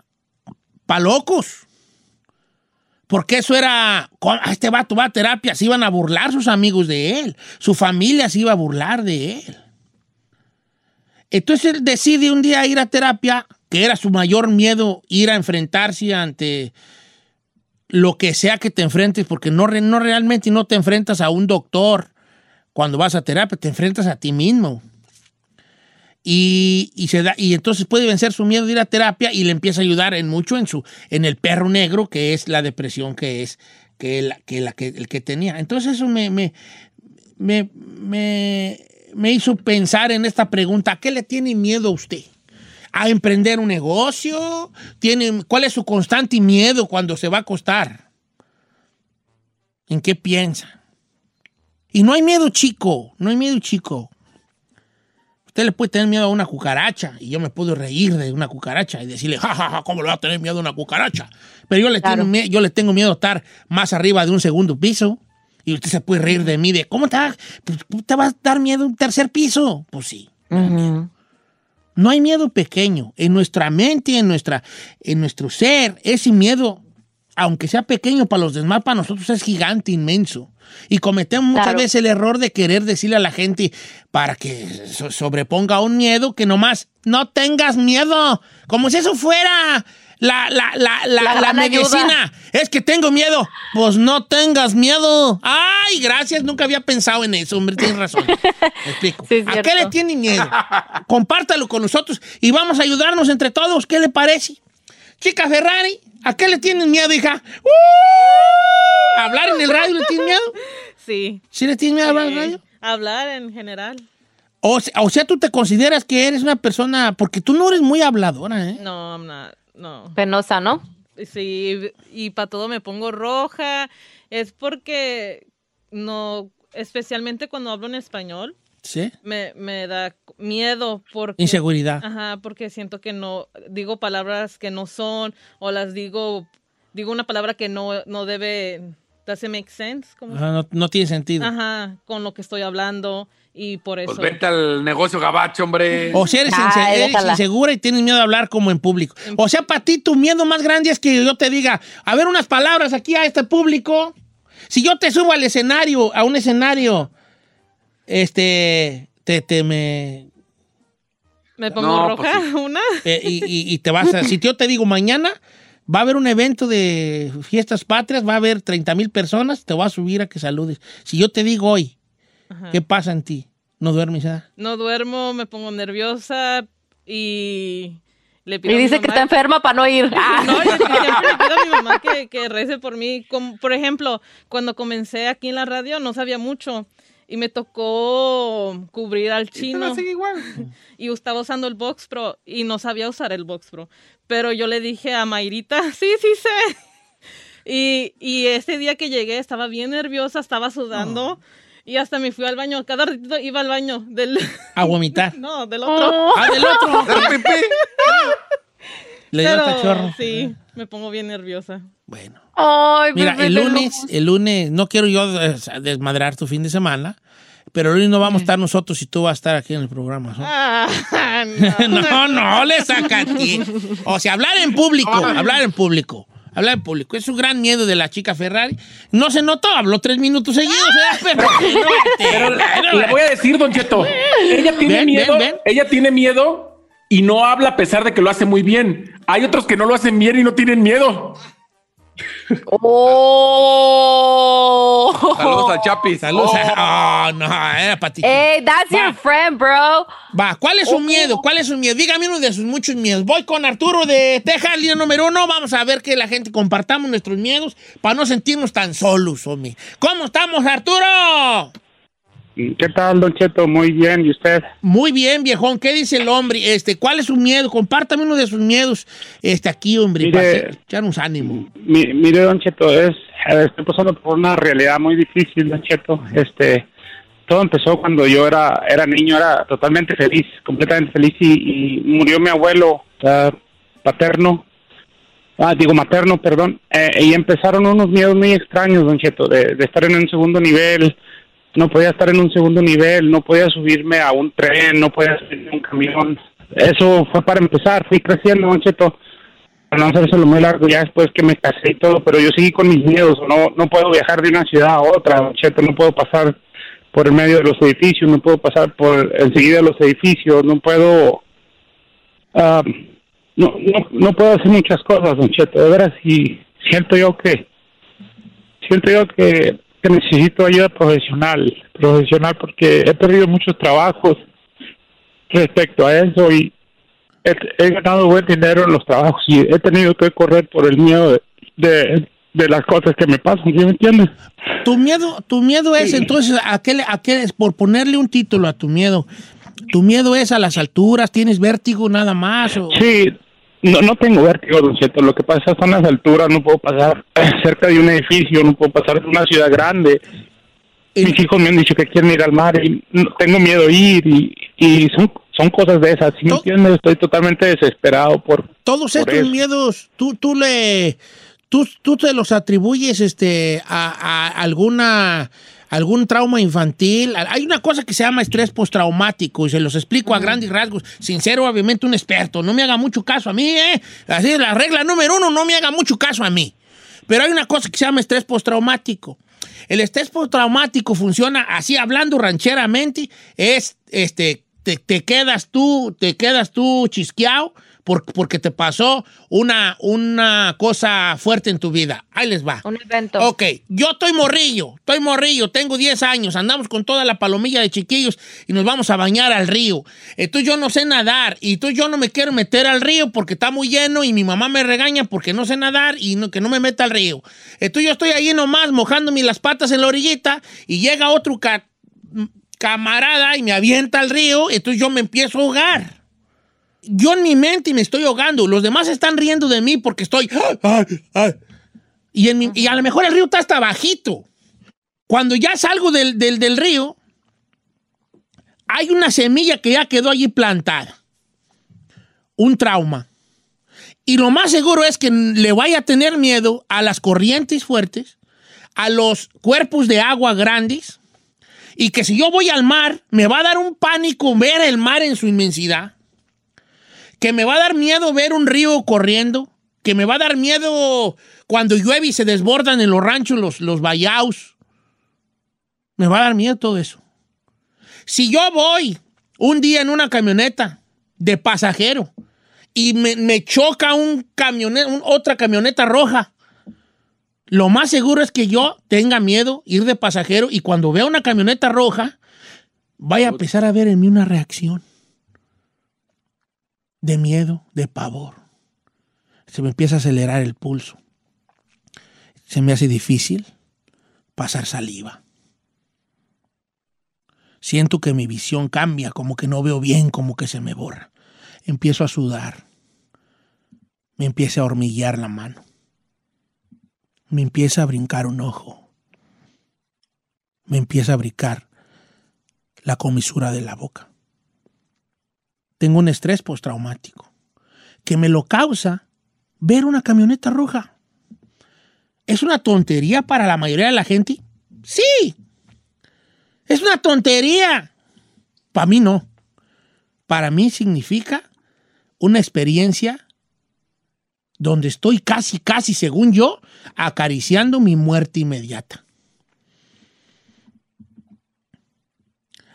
pa' locos. Porque eso era, "Con- a este vato va a terapia, se iban a burlar sus amigos de él, su familia se iba a burlar de él. Entonces él decide un día ir a terapia, que era su mayor miedo, ir a enfrentarse ante lo que sea que te enfrentes, porque no, no realmente no te enfrentas a un doctor cuando vas a terapia, te enfrentas a ti mismo. Y, y se da, y entonces puede vencer su miedo de ir a terapia y le empieza a ayudar en mucho en, su, en el perro negro, que es la depresión que es que la que, el que tenía. Entonces eso me, me, me, me hizo pensar en esta pregunta. ¿A qué le tiene miedo a usted? ¿A emprender un negocio? ¿Tiene, ¿Cuál es su constante miedo cuando se va a acostar? ¿En qué piensa? Y no hay miedo chico, no hay miedo chico. Usted le puede tener miedo a una cucaracha y yo me puedo reír de una cucaracha y decirle, jajaja, ja, ja, ¿cómo le va a tener miedo a una cucaracha? Pero yo le, Claro. tengo, yo le tengo miedo a estar más arriba de un segundo piso y usted se puede reír de mí de, ¿cómo te va, pues, ¿cómo te va a dar miedo un tercer piso? Pues sí. No hay miedo pequeño. En nuestra mente, en, nuestra, en nuestro ser, ese miedo, aunque sea pequeño para los demás, para nosotros es gigante, inmenso. Y cometemos muchas Claro. veces el error de querer decirle a la gente para que so- sobreponga un miedo que nomás no tengas miedo. Como si eso fuera la, la, la, la, La medicina. Es que tengo miedo. Pues no tengas miedo. Ay, gracias. Nunca había pensado en eso, hombre. Tienes razón. Me explico. Sí, ¿A qué le tiene miedo? Compártalo con nosotros y vamos a ayudarnos entre todos. ¿Qué le parece? Chica Ferrari, ¿a qué le tienes miedo, hija? ¡Uh! ¿Hablar en el radio le tienes miedo? Sí. ¿Sí le tienes miedo a hablar en el radio? Hablar en general. O, se- o sea, tú te consideras que eres una persona, porque tú no eres muy habladora, ¿eh? No, I'm not. No. Penosa, ¿no? Sí, y para todo me pongo roja. Es porque no, especialmente cuando hablo en español, ¿Sí? me, me da miedo porque... Inseguridad. Ajá, porque siento que no, digo palabras que no son, o las digo, digo una palabra que no, no debe, doesn't make sense. no, no tiene sentido. Ajá, con lo que estoy hablando, y por eso... Pues vete al negocio gabacho, hombre. O sea, eres, Ay, inse- eres déjala. insegura y tienes miedo de hablar como en público. O sea, para ti tu miedo más grande es que yo te diga, a ver unas palabras aquí a este público. Si yo te subo al escenario, a un escenario, este, te, te me... ¿Me pongo No, pues roja sí. una? eh, y, y- y te vas a... Si yo te digo mañana, va a haber un evento de fiestas patrias, va a haber 30 mil personas, te voy a subir a que saludes. Si yo te digo hoy, Ajá. ¿qué pasa en ti? ¿No duermes? ah? No duermo, me pongo nerviosa y le pido Y a mi dice que está enferma para no ir. Ah. No, yo siempre le pido a mi mamá que, que rece por mí. Como, por ejemplo, cuando comencé aquí en la radio no sabía mucho y me tocó cubrir al chino. Y estaba usando el Box Pro y no sabía usar el Box Pro. Pero yo le dije a Mayrita, sí, sí sé. Y, y ese día que llegué estaba bien nerviosa, estaba sudando. Y hasta me fui al baño. Cada ratito iba al baño del... A vomitar. No, del otro. Ah, del otro. Le dio cachorro. Sí, me pongo bien nerviosa. Bueno. Ay, Mira, bebé el lunes, el lunes, no quiero yo des- desmadrar tu fin de semana, pero el lunes no vamos a estar nosotros y tú vas a estar aquí en el programa. ¿no? Ah, no, no, le saca a ti. O sea, hablar en público, hablar en público. Hablar en público. Es un gran miedo de la chica Ferrari. No se notó, habló tres minutos seguidos. ¿eh? Pero, Pero le, le voy a decir, Don Cheto, ella tiene Ven, miedo, ven, ven. ella tiene miedo y no habla a pesar de que lo hace muy bien. Hay otros que no lo hacen bien y no tienen miedo. Oh. Saludos al Chapi. Saludos. Oh, no, era para ti. Hey, that's Va. your friend, bro. Va, ¿cuál es su miedo? ¿Cuál es su miedo? Dígame uno de sus muchos miedos. Voy con Arturo de Texas, línea número uno. Vamos a ver que la gente compartamos nuestros miedos para no sentirnos tan solos, hombre. ¿Cómo estamos, Arturo? ¿Qué tal, Don Cheto? Muy bien, ¿y usted? Muy bien, viejón. ¿Qué dice el hombre? Este, ¿cuál es su miedo? Compártame uno de sus miedos este, aquí, hombre, Mire- para echarnos ánimo. Mi- mire, Don Cheto, es, estoy pasando por una realidad muy difícil, Don Cheto. Este, todo empezó cuando yo era, era niño, era totalmente feliz, completamente feliz, y, y murió mi abuelo ah, paterno, ah, digo materno, perdón, eh, y empezaron unos miedos muy extraños, Don Cheto, de, de estar en un segundo nivel, no podía estar en un segundo nivel, no podía subirme a un tren, no podía subirme a un camión. Eso fue para empezar, fui creciendo, Don Cheto. Para no hacerlo muy largo, ya después que me casé y todo, pero yo seguí con mis miedos, no, no puedo viajar de una ciudad a otra, Don no puedo pasar por el medio de los edificios, no puedo pasar por enseguida los edificios, no puedo, ah, no, no, no puedo hacer muchas cosas, Don Cheto, de veras, y siento yo que, siento yo que, que necesito ayuda profesional, profesional porque he perdido muchos trabajos respecto a eso y he, he ganado buen dinero en los trabajos y he tenido que correr por el miedo de, de, de las cosas que me pasan, ¿sí me entiendes? Tu miedo, tu miedo es entonces, ¿a qué, a qué es? Por ponerle un título a tu miedo. ¿Tu miedo es a las alturas? ¿Tienes vértigo nada más? O... Sí, no, no tengo vértigo, don Cheto. Lo que pasa son las alturas. No puedo pasar cerca de un edificio, no puedo pasar de una ciudad grande. Mis hijos me han dicho que quieren ir al mar y tengo miedo a ir y, y son, son cosas de esas, ¿sí me entiendes? Estoy totalmente desesperado por... Todos por estos eso. miedos, tú, tú le, tú, tú te los atribuyes, este, a, a alguna, algún trauma infantil. Hay una cosa que se llama estrés postraumático y se los explico a grandes rasgos. Sincero, obviamente un experto. No me haga mucho caso a mí, ¿eh? Así es la regla número uno, no me haga mucho caso a mí. Pero hay una cosa que se llama estrés postraumático. El estrés postraumático funciona así, hablando rancheramente, es, este, te, te quedas tú, te quedas tú chisqueado porque te pasó una, una cosa fuerte en tu vida. Ahí les va. Un evento. Ok, yo estoy morrillo, estoy morrillo, tengo 10 años, andamos con toda la palomilla de chiquillos y nos vamos a bañar al río. Entonces yo no sé nadar y entonces yo no me quiero meter al río porque está muy lleno y mi mamá me regaña porque no sé nadar y no- que no me meta al río. Entonces yo estoy ahí nomás mojándome las patas en la orillita y llega otro ca- camarada y me avienta al río, entonces yo me empiezo a ahogar. Yo en mi mente me estoy ahogando, los demás están riendo de mí porque estoy... Y, en mi- y a lo mejor el río está hasta bajito. Cuando ya salgo del, del- del río, hay una semilla que ya quedó allí plantada. Un trauma. Y lo más seguro es que le vaya a tener miedo a las corrientes fuertes, a los cuerpos de agua grandes, y que si yo voy al mar, me va a dar un pánico ver el mar en su inmensidad, que me va a dar miedo ver un río corriendo, que me va a dar miedo cuando llueve y se desbordan en los ranchos los, los. Me va a dar miedo todo eso. Si yo voy un día en una camioneta de pasajero y me, me choca un camioneta, otra camioneta roja, lo más seguro es que yo tenga miedo ir de pasajero y cuando vea una camioneta roja, vaya a empezar a ver en mí una reacción de miedo, de pavor. Se me empieza a acelerar el pulso. Se me hace difícil pasar saliva. Siento que mi visión cambia, como que no veo bien, como que se me borra. Empiezo a sudar. Me empieza a hormiguear la mano. Me empieza a brincar un ojo. Me empieza a brincar la comisura de la boca. Tengo un estrés postraumático que me lo causa ver una camioneta roja. ¿Es una tontería para la mayoría de la gente? Sí. Es una tontería. Para mí no. Para mí significa una experiencia donde estoy casi, casi, según yo, acariciando mi muerte inmediata.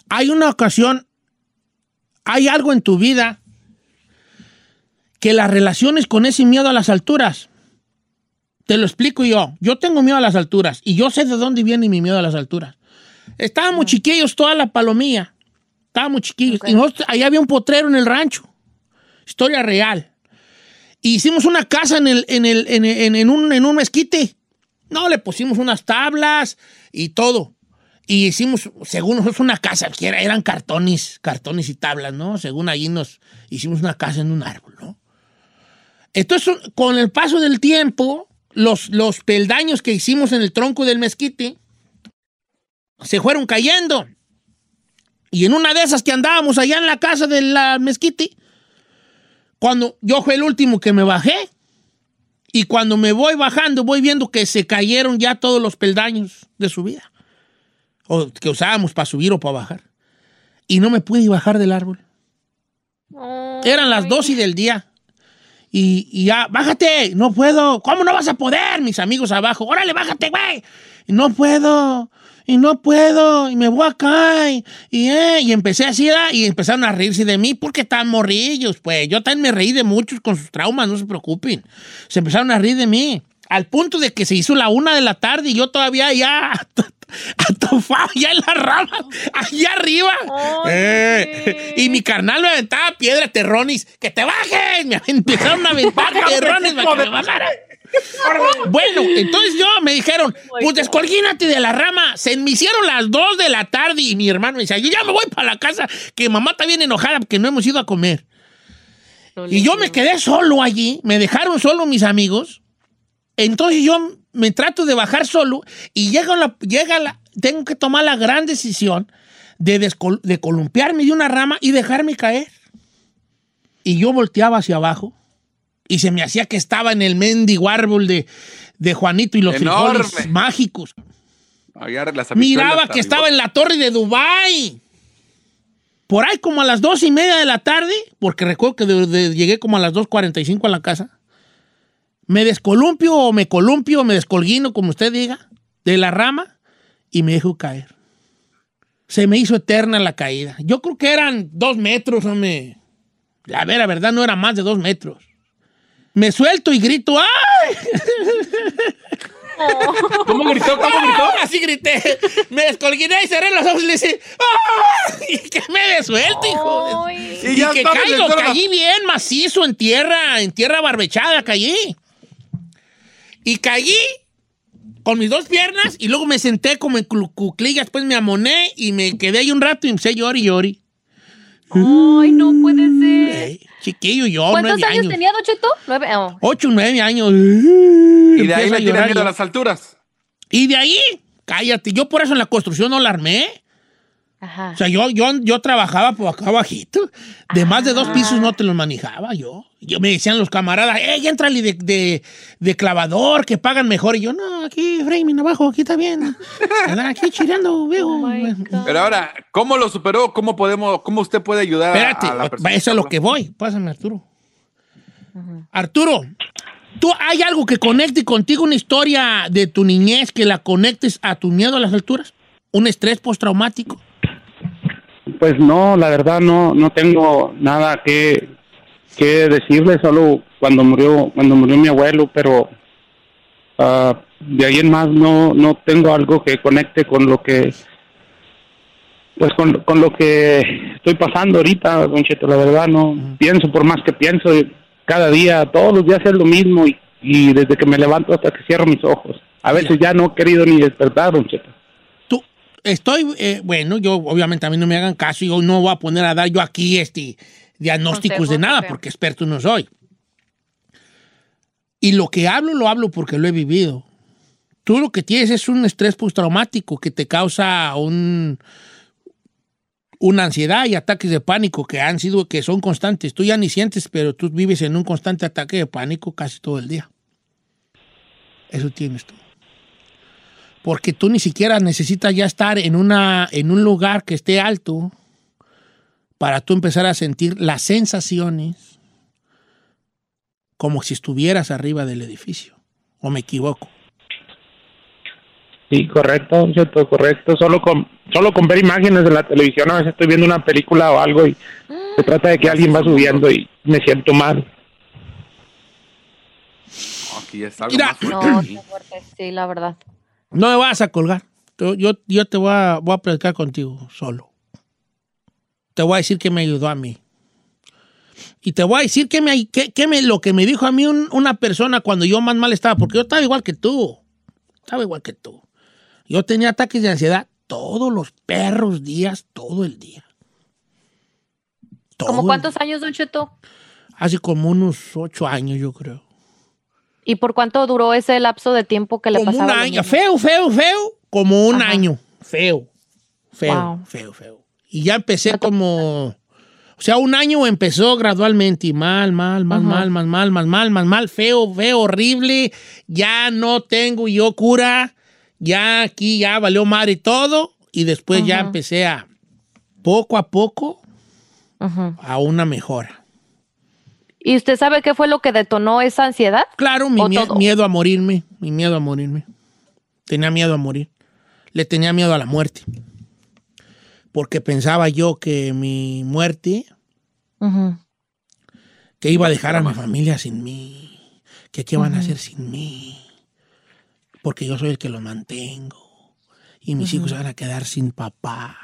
Hay una ocasión, hay algo en tu vida que las relaciones con ese miedo a las alturas, te lo explico yo. Yo tengo miedo a las alturas y yo sé de dónde viene mi miedo a las alturas. Estábamos chiquillos toda la palomilla. Estábamos chiquillos. Y nosotros- ahí había un potrero en el rancho. Historia real. Y hicimos una casa en, el, en, el, en, en- en un, en un mezquite. No, le pusimos unas tablas y todo. Y hicimos, según nosotros, una casa, que era- eran cartones, cartones y tablas, ¿no? Según ahí nos hicimos una casa en un árbol, ¿no? Entonces, con el paso del tiempo, los, los peldaños que hicimos en el tronco del mezquite se fueron cayendo. Y en una de esas que andábamos allá en la casa del la mezquite, cuando yo fui el último que me bajé, y cuando me voy bajando, voy viendo que se cayeron ya todos los peldaños de subida, o que usábamos para subir o para bajar. Y no me pude bajar del árbol. Eran las 12 del día. Y, y ya, bájate, no puedo. ¿Cómo no vas a poder? Mis amigos abajo, órale, bájate, güey. Y no puedo, y no puedo, y me voy acá. Y, y, eh, y empecé así, y empezaron a reírse de mí porque están morrillos, pues. Yo también me reí de muchos con sus traumas, no se preocupen. Se empezaron a reír de mí. Al punto de que se hizo la una de la tarde y yo todavía ya atofado ya en las ramas, allá arriba. Eh, y mi carnal me aventaba piedra, terrones, que te bajes. Me empezaron a aventar terrones para que me bajara. Bueno, entonces yo me dijeron, pues descolguínate de la rama. Se me hicieron las 2 de la tarde y mi hermano me decía, yo ya me voy para la casa, que mamá está bien enojada porque no hemos ido a comer. Y yo me quedé solo allí, me dejaron solo mis amigos. Entonces yo me trato de bajar solo y llega la, llega la, tengo que tomar la gran decisión de, descol- de columpiarme de una rama y dejarme caer. Y yo volteaba hacia abajo y se me hacía que estaba en el mendigo árbol de, de Juanito y los Enorme. frijoles mágicos. Las Miraba que estaba en la torre de Dubai. Por ahí como a las dos y media de la tarde, porque recuerdo que de- de- llegué como a las 2.45 a la casa, me descolumpio o me columpio o me descolguino, como usted diga, de la rama y me dejo caer. Se me hizo eterna la caída. Yo creo que eran dos metros, hombre. A ver, la verdad no era más de dos metros. Me suelto y grito, ¡ay! ¿Cómo gritó? ¿Cómo gritó? Así grité. Me descolguiné y cerré los ojos y le dije, ¡ah! Y que me desuelto, hijo. de- Y Y, ya que caigo, caí bien macizo en tierra, en tierra barbechada, caí. Y caí con mis dos piernas y luego me senté como en cuclillas, después me amoné y me quedé ahí un rato y empecé a llorar y llorar. Ay, no puede ser. Chiquillo, yo, ¿Cuántos nueve años, años. tenía Don Cheto? Nueve. oh. Ocho, nueve años. Y de ahí le tiene miedo a las alturas. Y de ahí, cállate, yo por eso en la construcción no la armé. Ajá. O sea, yo, yo, yo trabajaba por acá abajito. De más de dos pisos no te los manejaba yo. Yo me decían los camaradas, ¡eh, entrale de, de, de clavador, que pagan mejor! Y yo, no, aquí, framing abajo, aquí está bien. Aquí chileando, veo. Pero ahora, ¿cómo lo superó? ¿Cómo podemos, cómo usted puede ayudar a- Espérate, a la persona? eso es lo que voy. Pásame, Arturo. Arturo, ¿tú hay algo que conecte contigo, una historia de tu niñez que la conectes a tu miedo a las alturas? ¿Un estrés postraumático? Pues no, la verdad no, no tengo nada que, que decirle, solo cuando murió, cuando murió mi abuelo, pero ah, de ahí en más no, no tengo algo que conecte con lo que, pues con, con lo que estoy pasando ahorita, Don Cheto, la verdad no pienso por más que pienso, cada día, todos los días es lo mismo y, y desde que me levanto hasta que cierro mis ojos. A veces ya no he querido ni despertar, Don Cheto. Estoy, eh, bueno, yo obviamente a mí no me hagan caso, yo no voy a poner a dar yo aquí este diagnósticos de nada, porque experto no soy. Y lo que hablo, lo hablo porque lo he vivido. Tú lo que tienes es un estrés postraumático que te causa un, una ansiedad y ataques de pánico que han sido, que son constantes. Tú ya ni sientes, pero tú vives en un constante ataque de pánico casi todo el día. Eso tienes tú porque tú ni siquiera necesitas ya estar en, una, en un lugar que esté alto para tú empezar a sentir las sensaciones como si estuvieras arriba del edificio. ¿O me equivoco? Sí, correcto, Cheto, correcto. Solo con, solo con ver imágenes de la televisión, a veces estoy viendo una película o algo y se trata de que alguien va subiendo y me siento mal. Aquí es algo Mira. más fuerte. No, fuerte. Sí, la verdad. No me vas a colgar. Yo, te voy a, voy a platicar contigo solo. Te voy a decir que me ayudó a mí. Y te voy a decir que me, que, que me, lo que me dijo a mí un- una persona cuando yo más mal estaba, porque yo estaba igual que tú. Estaba igual que tú. Yo tenía ataques de ansiedad todos los perros días, todo el día. Todo ¿Cómo cuántos años, Don Cheto? Hace como unos ocho años, yo creo. ¿Y por cuánto duró ese lapso de tiempo que le Como un pasaba? lo año. Feo, feo, feo. Como un Ajá. año. Feo. Feo, Wow. feo, feo. Y ya empecé como. O sea, un año empezó gradualmente y mal, mal, mal, mal, mal, mal, mal, mal, mal, mal, feo, feo, horrible. Ya no tengo yo cura. Ya aquí ya valió madre todo. Y después ya empecé a, poco a poco, Ajá. a una mejora. ¿Y usted sabe qué fue lo que detonó esa ansiedad? Claro, mi ¿O mie- todo? miedo a morirme, mi miedo a morirme. Tenía miedo a morir. Le tenía miedo a la muerte. Porque pensaba yo que mi muerte, que iba a dejar a mi familia sin mí, que qué van a hacer sin mí, porque yo soy el que los mantengo y mis hijos van a quedar sin papá.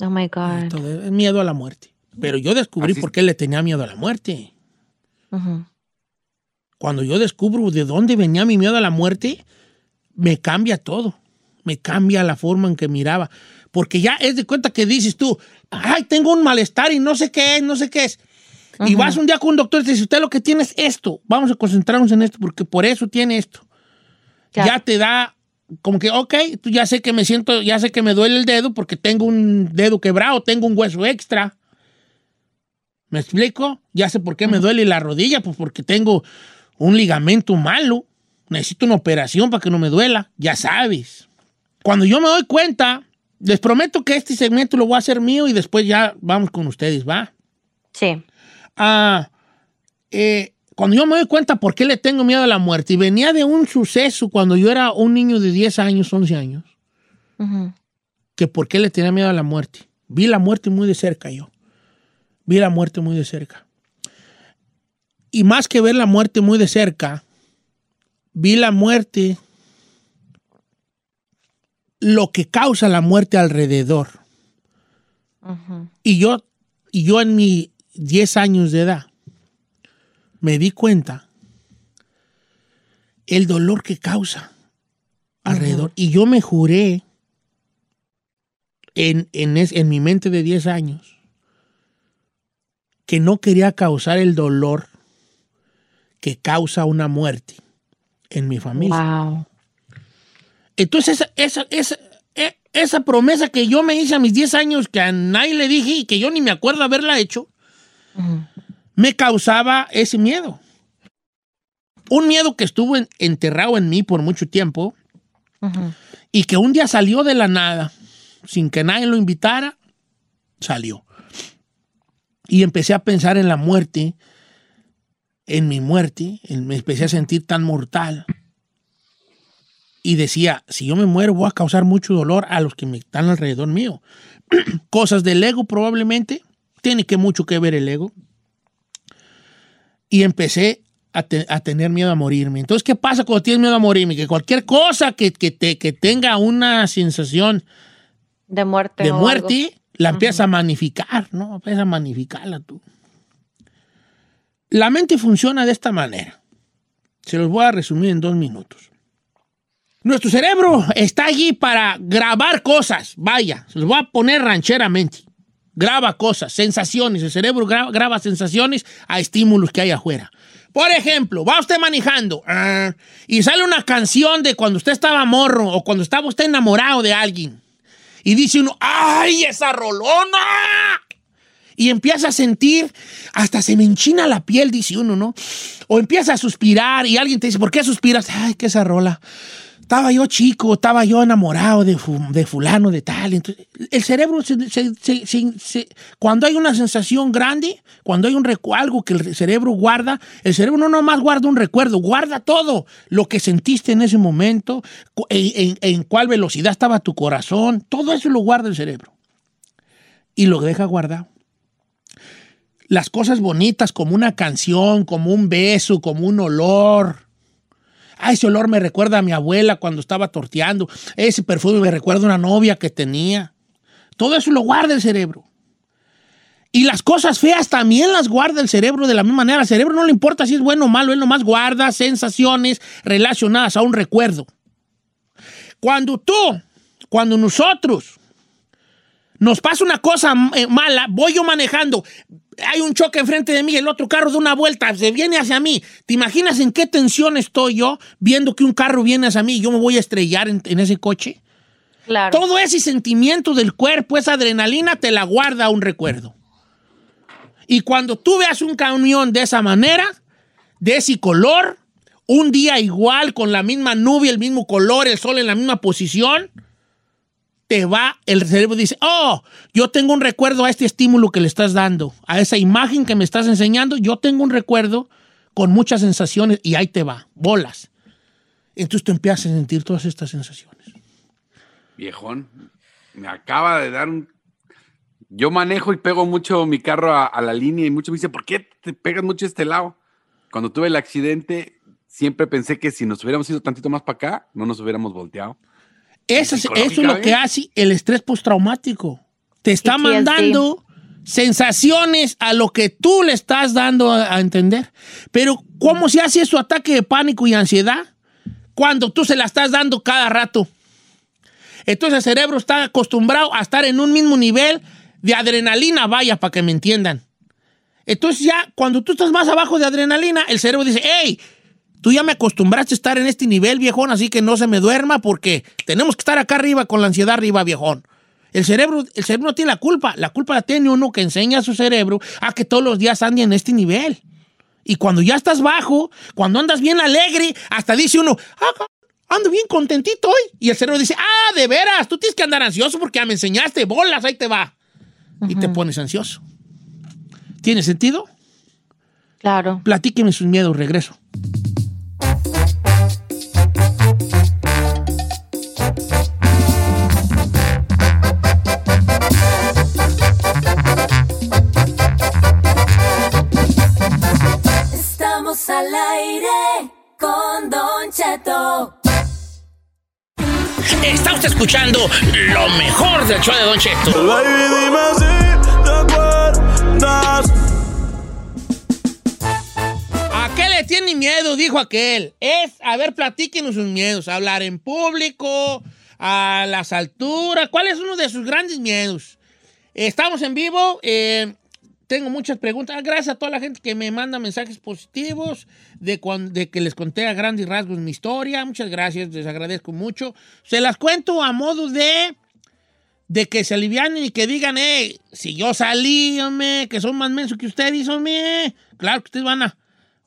Oh my God. Todo miedo a la muerte. Pero yo descubrí Así- por qué le tenía miedo a la muerte. Cuando yo descubro de dónde venía mi miedo a la muerte, me cambia todo. Me cambia la forma en que miraba. Porque ya es de cuenta que dices tú, ay, tengo un malestar y no sé qué es, no sé qué es. Y vas un día con un doctor y te dice, usted lo que tiene es esto. Vamos a concentrarnos en esto porque por eso tiene esto. Ya, te da como que, ok, tú ya sé que me siento, ya sé que me duele el dedo porque tengo un dedo quebrado, tengo un hueso extra. ¿Me explico? Ya sé por qué me duele la rodilla, pues porque tengo un ligamento malo. Necesito una operación para que no me duela. Ya sabes. Cuando yo me doy cuenta, les prometo que este segmento lo voy a hacer mío y después ya vamos con ustedes, ¿va? Sí. Ah, eh, cuando yo me doy cuenta por qué le tengo miedo a la muerte, y venía de un suceso cuando yo era un niño de 10 años, 11 años, que por qué le tenía miedo a la muerte. Vi la muerte muy de cerca yo. Vi la muerte muy de cerca. Y más que ver la muerte muy de cerca, vi la muerte, lo que causa la muerte alrededor. Y yo, y yo en mis 10 años de edad, me di cuenta el dolor que causa alrededor. Y yo me juré en, en, es- en mi mente de 10 años que no quería causar el dolor que causa una muerte en mi familia. Entonces, esa, esa, esa, esa promesa que yo me hice a mis 10 años, que a nadie le dije y que yo ni me acuerdo haberla hecho, me causaba ese miedo. Un miedo que estuvo en- enterrado en mí por mucho tiempo y que un día salió de la nada, sin que nadie lo invitara, salió. Y empecé a pensar en la muerte, en mi muerte, en- me empecé a sentir tan mortal. Y decía, si yo me muero voy a causar mucho dolor a los que me están alrededor mío. Cosas del ego probablemente, tiene que mucho que ver el ego. Y empecé a, te- a tener miedo a morirme. Entonces, ¿qué pasa cuando tienes miedo a morirme? Que cualquier cosa que, que te, que tenga una sensación De muerte. de muerte. La empiezas a magnificar, ¿no? Empiezas a magnificarla tú. La mente funciona de esta manera. Se los voy a resumir en dos minutos. Nuestro cerebro está allí para grabar cosas. Vaya, se los voy a poner rancheramente. Graba cosas, sensaciones. El cerebro gra- graba sensaciones a estímulos que hay afuera. Por ejemplo, va usted manejando ah, y sale una canción de cuando usted estaba morro o cuando estaba usted enamorado de alguien. Y dice uno, ¡ay, esa rolona! Y empieza a sentir, hasta se me enchina la piel, dice uno, ¿no? O empieza a suspirar y alguien te dice, ¿por qué suspiras? Ay, que esa rola. Estaba yo chico, estaba yo enamorado de, de fulano, de tal. Entonces, el cerebro, cuando hay una sensación grande, cuando hay un algo que el cerebro guarda, el cerebro no nomás guarda un recuerdo, guarda todo lo que sentiste en ese momento, en, en- en cuál velocidad estaba tu corazón, todo eso lo guarda el cerebro. Y lo deja guardado las cosas bonitas como una canción, como un beso, como un olor. Ah, ese olor me recuerda a mi abuela cuando estaba torteando. Ese perfume me recuerda a una novia que tenía. Todo eso lo guarda el cerebro. Y las cosas feas también las guarda el cerebro de la misma manera. Al cerebro no le importa si es bueno o malo, él nomás guarda sensaciones relacionadas a un recuerdo. Cuando tú, cuando nosotros nos pasa una cosa eh, mala, voy yo manejando, hay un choque enfrente de mí, el otro carro da una vuelta, se viene hacia mí. ¿Te imaginas en qué tensión estoy yo viendo que un carro viene hacia mí y yo me voy a estrellar en, en ese coche? Claro. Todo ese sentimiento del cuerpo, esa adrenalina, te la guarda un recuerdo. Y cuando tú veas un camión de esa manera, de ese color, un día igual, con la misma nube, el mismo color, el sol en la misma posición, te va, el cerebro dice, oh, yo tengo un recuerdo a este estímulo que le estás dando, a esa imagen que me estás enseñando, yo tengo un recuerdo con muchas sensaciones y ahí te va, bolas. Entonces tú empiezas a sentir todas estas sensaciones. Viejón, me acaba de dar un... Yo manejo y pego mucho mi carro a, la línea y muchos me dicen, ¿por qué te pegas mucho este lado? Cuando tuve el accidente, siempre pensé que si nos hubiéramos ido tantito más para acá, no nos hubiéramos volteado. Eso es, eso es lo que Psicológicamente. hace el estrés postraumático. Te está PTSD. mandando sensaciones a lo que tú le estás dando a, a entender. Pero ¿Cómo se hace su ataque de pánico y ansiedad? Cuando tú se la estás dando cada rato. Entonces el cerebro está acostumbrado a estar en un mismo nivel de adrenalina, vaya, para que me entiendan. Entonces ya, cuando tú estás más abajo de adrenalina, el cerebro dice, hey, tú ya me acostumbraste a estar en este nivel, viejón, así que no se me duerma porque tenemos que estar acá arriba con la ansiedad arriba, viejón. El cerebro, el cerebro no tiene la culpa, la culpa la tiene uno que enseña a su cerebro a que todos los días ande en este nivel. Y cuando ya estás bajo, cuando andas bien alegre, hasta dice uno, ah, ando bien contentito hoy. Y el cerebro dice, ah, de veras, tú tienes que andar ansioso porque ya me enseñaste, bolas, ahí te va. Y te pones ansioso. ¿Tiene sentido? Claro. Platíqueme sus miedos, regreso. Está usted escuchando lo mejor del show de Don Cheto. ¿A qué le tiene miedo? Dijo aquel. Es, a ver, platíquenos sus miedos. Hablar en público, a las alturas. ¿Cuál es uno de sus grandes miedos? Estamos en vivo. eh, tengo muchas preguntas. Gracias a toda la gente que me manda mensajes positivos de, cuan- de que les conté a grandes rasgos mi historia. Muchas gracias, les agradezco mucho. Se las cuento a modo de de que se alivianen y que digan, eh, si yo salí, hombre, que son más mensos que ustedes, hombre. Claro que ustedes van a,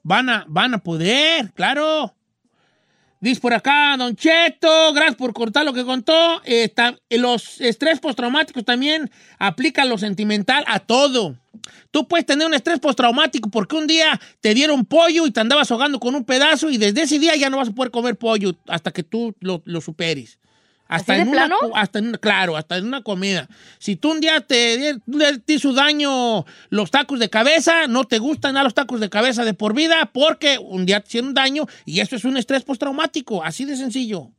van a, van a poder, claro. Dice por acá, Don Cheto, gracias por cortar lo que contó. Eh, los estrés postraumáticos también aplican lo sentimental a todo. Tú puedes tener un estrés postraumático porque un día te dieron pollo y te andabas ahogando con un pedazo y desde ese día ya no vas a poder comer pollo hasta que tú lo superes. Hasta ¿Así en de una, plano? hasta en, claro, hasta en una comida. Si tú un día te, te hizo daño los tacos de cabeza, no te gustan a los tacos de cabeza de por vida porque un día te hicieron daño y eso es un estrés postraumático, así de sencillo.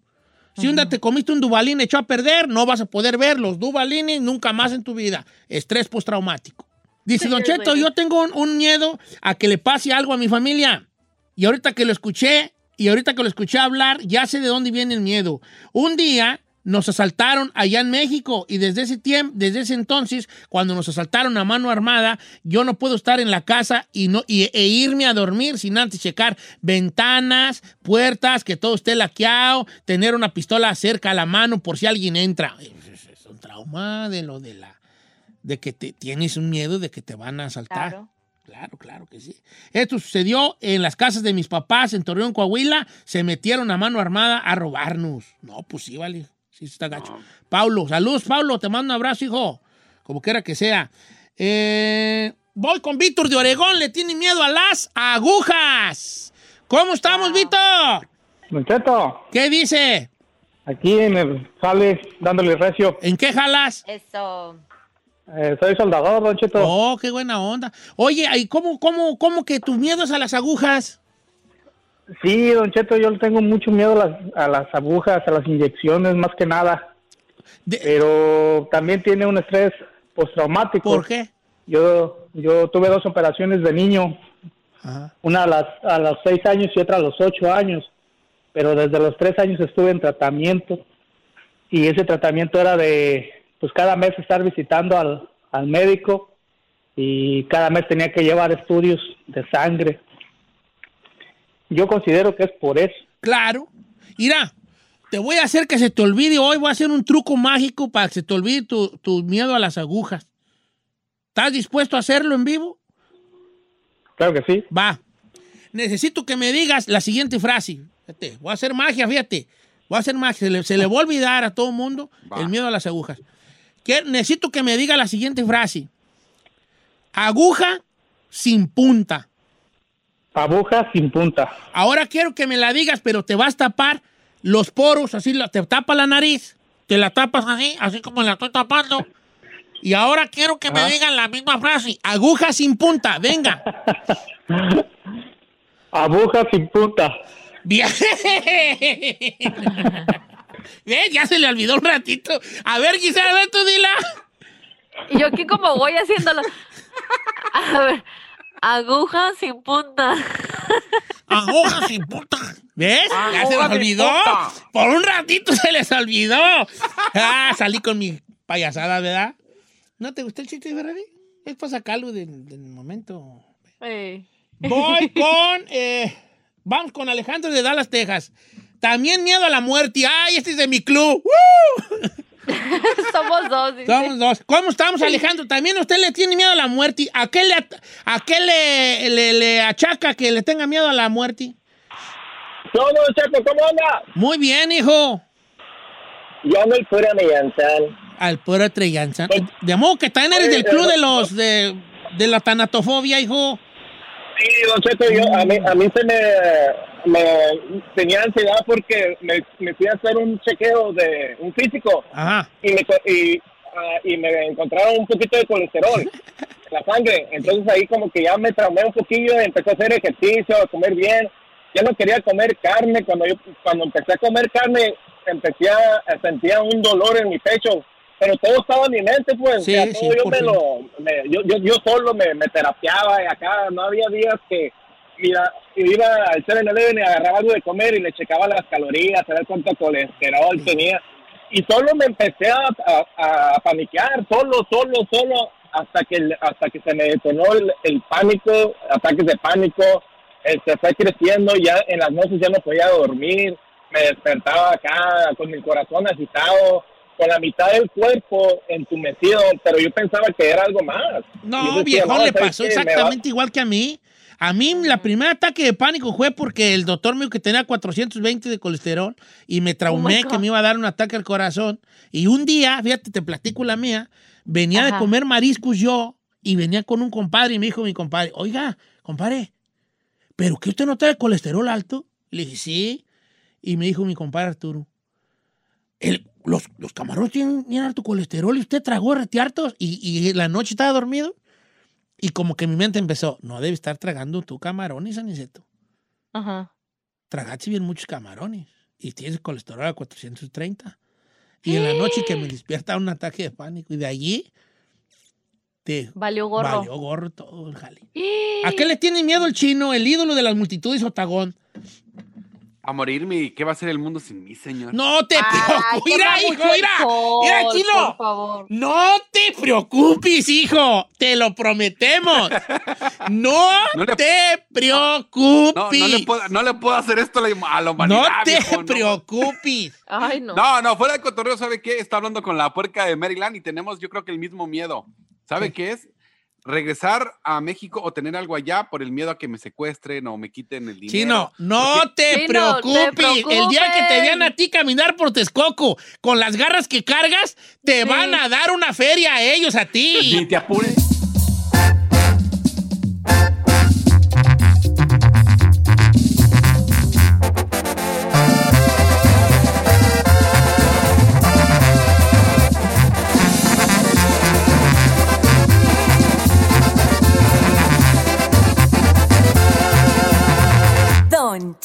Si un día te comiste un dubalín echó a perder, no vas a poder ver los dubalines nunca más en tu vida. Estrés postraumático. Dice Don Cheto, yo tengo un, un miedo a que le pase algo a mi familia. Y ahorita que lo escuché, y ahorita que lo escuché hablar, ya sé de dónde viene el miedo. Un día nos asaltaron allá en México y desde ese tiempo, desde ese entonces, cuando nos asaltaron a mano armada, yo no puedo estar en la casa y no y- e irme a dormir sin antes checar ventanas, puertas, que todo esté laqueado, tener una pistola cerca a la mano por si alguien entra. Es, un trauma de lo de la de que te, tienes un miedo de que te van a asaltar. Claro. Claro, claro que sí. Esto sucedió en las casas de mis papás en Torreón, Coahuila. Se metieron a mano armada a robarnos. No, pues sí, vale. Sí, está gacho. Paulo, saludos, Paulo. Te mando un abrazo, hijo. Como quiera que sea. Eh, voy con Víctor de Oregón. Le tiene miedo a las agujas. ¿Cómo estamos, Víctor? Don Cheto, ¿Qué dice? aquí me sale dándole recio. ¿En qué jalas? Eso. Eh, soy soldador, Don Cheto. Oh, qué buena onda. Oye, ¿y cómo, cómo, cómo que tus miedos a las agujas? Sí, Don Cheto, yo le tengo mucho miedo a las, a las agujas, a las inyecciones, más que nada. Pero también tiene un estrés postraumático. ¿Por qué? Yo, yo tuve dos operaciones de niño, una a, las, a los seis años y otra a los ocho años, pero desde los tres años estuve en tratamiento y ese tratamiento era de, pues cada mes estar visitando al, al médico y cada mes tenía que llevar estudios de sangre. Yo considero que es por eso. Claro. Mira, te voy a hacer que se te olvide hoy. Voy a hacer un truco mágico para que se te olvide tu, tu miedo a las agujas. ¿Estás dispuesto a hacerlo en vivo? Claro que sí. Va. Necesito que me digas la siguiente frase. Fíjate, voy a hacer magia, fíjate. Voy a hacer magia. Se le, se le va a olvidar a todo el mundo el miedo a las agujas. Que- necesito que me diga la siguiente frase. Aguja sin punta. Aguja sin punta. Ahora quiero que me la digas, pero te vas a tapar los poros, así la- te tapa la nariz, te la tapas así, así como la estoy tapando. Y ahora quiero que me digan la misma frase. Aguja sin punta, venga. Aguja sin punta. Bien. ¿Ves? Ya se le olvidó un ratito. A ver, Gisela, ven tú dila. Y yo aquí como voy haciéndolo. A ver, aguja sin punta. Ahora sí, puta. ¿Ves? Ya se les olvidó. Por un ratito se les olvidó. Ah, salí con mi payasada, ¿verdad? ¿No te gustó el chiste de Ferrari? Es para sacarlo del, del momento. Eh. Voy con. eh, vamos con Alejandro de Dallas, Texas. También miedo a la muerte. ¡Ay, este es de mi club! ¡Woo! Somos dos. dice. Somos dos. ¿Cómo estamos, Alejandro? ¿También usted le tiene miedo a la muerte? ¿A qué le, at- a qué le, le- le achaca que le tenga miedo a la muerte? No, no, Checo, ¿cómo anda? Muy bien, hijo. Yo ando el pura Millanzán. Al puro Trellanza. De modo que también eres del club de los de, de la tanatofobia, hijo. Sí, Don Cheto, yo, a, mí, a mí se me, me tenía ansiedad porque me, me fui a hacer un chequeo de un físico Ajá. y me, y, ah, y me encontraron un poquito de colesterol en la sangre. Entonces ahí como que ya me traumé un poquillo y empecé a hacer ejercicio, a comer bien. Ya no quería comer carne. Cuando yo cuando empecé a comer carne, empecé a, sentía un dolor en mi pecho. Pero todo estaba en mi mente, pues. Sí, o sea, sí, todo yo, me lo, me- yo, yo, yo solo me, me terapiaba y acá no había días que mira, iba al 7-Eleven y agarraba algo de comer y le checaba las calorías, a ver cuánto colesterol tenía. Y solo me empecé a, a- a paniquear, solo, solo, solo, hasta que, hasta que se me detonó el, el pánico, ataques de pánico, eh, se fue creciendo, ya en las noches ya no podía dormir, me despertaba acá con mi corazón agitado, con la mitad del cuerpo entumecido, pero yo pensaba que era algo más. No, decía, viejo, no, le ¿sabes pasó exactamente igual que a mí. A mí, la primer ataque de pánico fue porque el doctor me dijo que tenía 420 de colesterol y me traumé Oh God. que me iba a dar un ataque al corazón. Y un día, fíjate, te platico la mía, venía de comer mariscos yo y venía con un compadre y me dijo mi compadre, oiga, compadre, ¿pero que usted no trae colesterol alto? Le dije, sí. Y me dijo mi compadre Arturo, "El- los, los camarones tienen, tienen harto colesterol y usted tragó rete hartos y, y la noche estaba dormido. Y como que mi mente empezó, no debe estar tragando tú camarones, Aniceto. Ajá. Tragaste bien muchos camarones y tienes colesterol a 430. Y en la noche que me despierta un ataque de pánico y de allí te Valió gorro. valió gorro todo el jale. ¿A qué le tiene miedo el chino, el ídolo de las multitudes Otagón? A morirme, ¿qué va a ser el mundo sin mí, señor? No te preocupes. Mira, hijo, mira. Mira, chino. Por favor. No te preocupes, hijo. Te lo prometemos. No, No le- te preocupes. No, no le, puedo, no le puedo hacer esto a la, la No humanidad, te viejo, preocupes. Ay, no. No, no, fuera de cotorreo, ¿sabe qué? Está hablando con la puerca de Maryland y tenemos, yo creo que el mismo miedo. ¿Sabe qué es? Regresar a México o tener algo allá por el miedo a que me secuestren o me quiten el dinero. Chino, no te Chino, preocupes. te El día que te vean a ti caminar por Texcoco con las garras que cargas, te Sí. van a dar una feria a ellos, a Ni ti. te apures.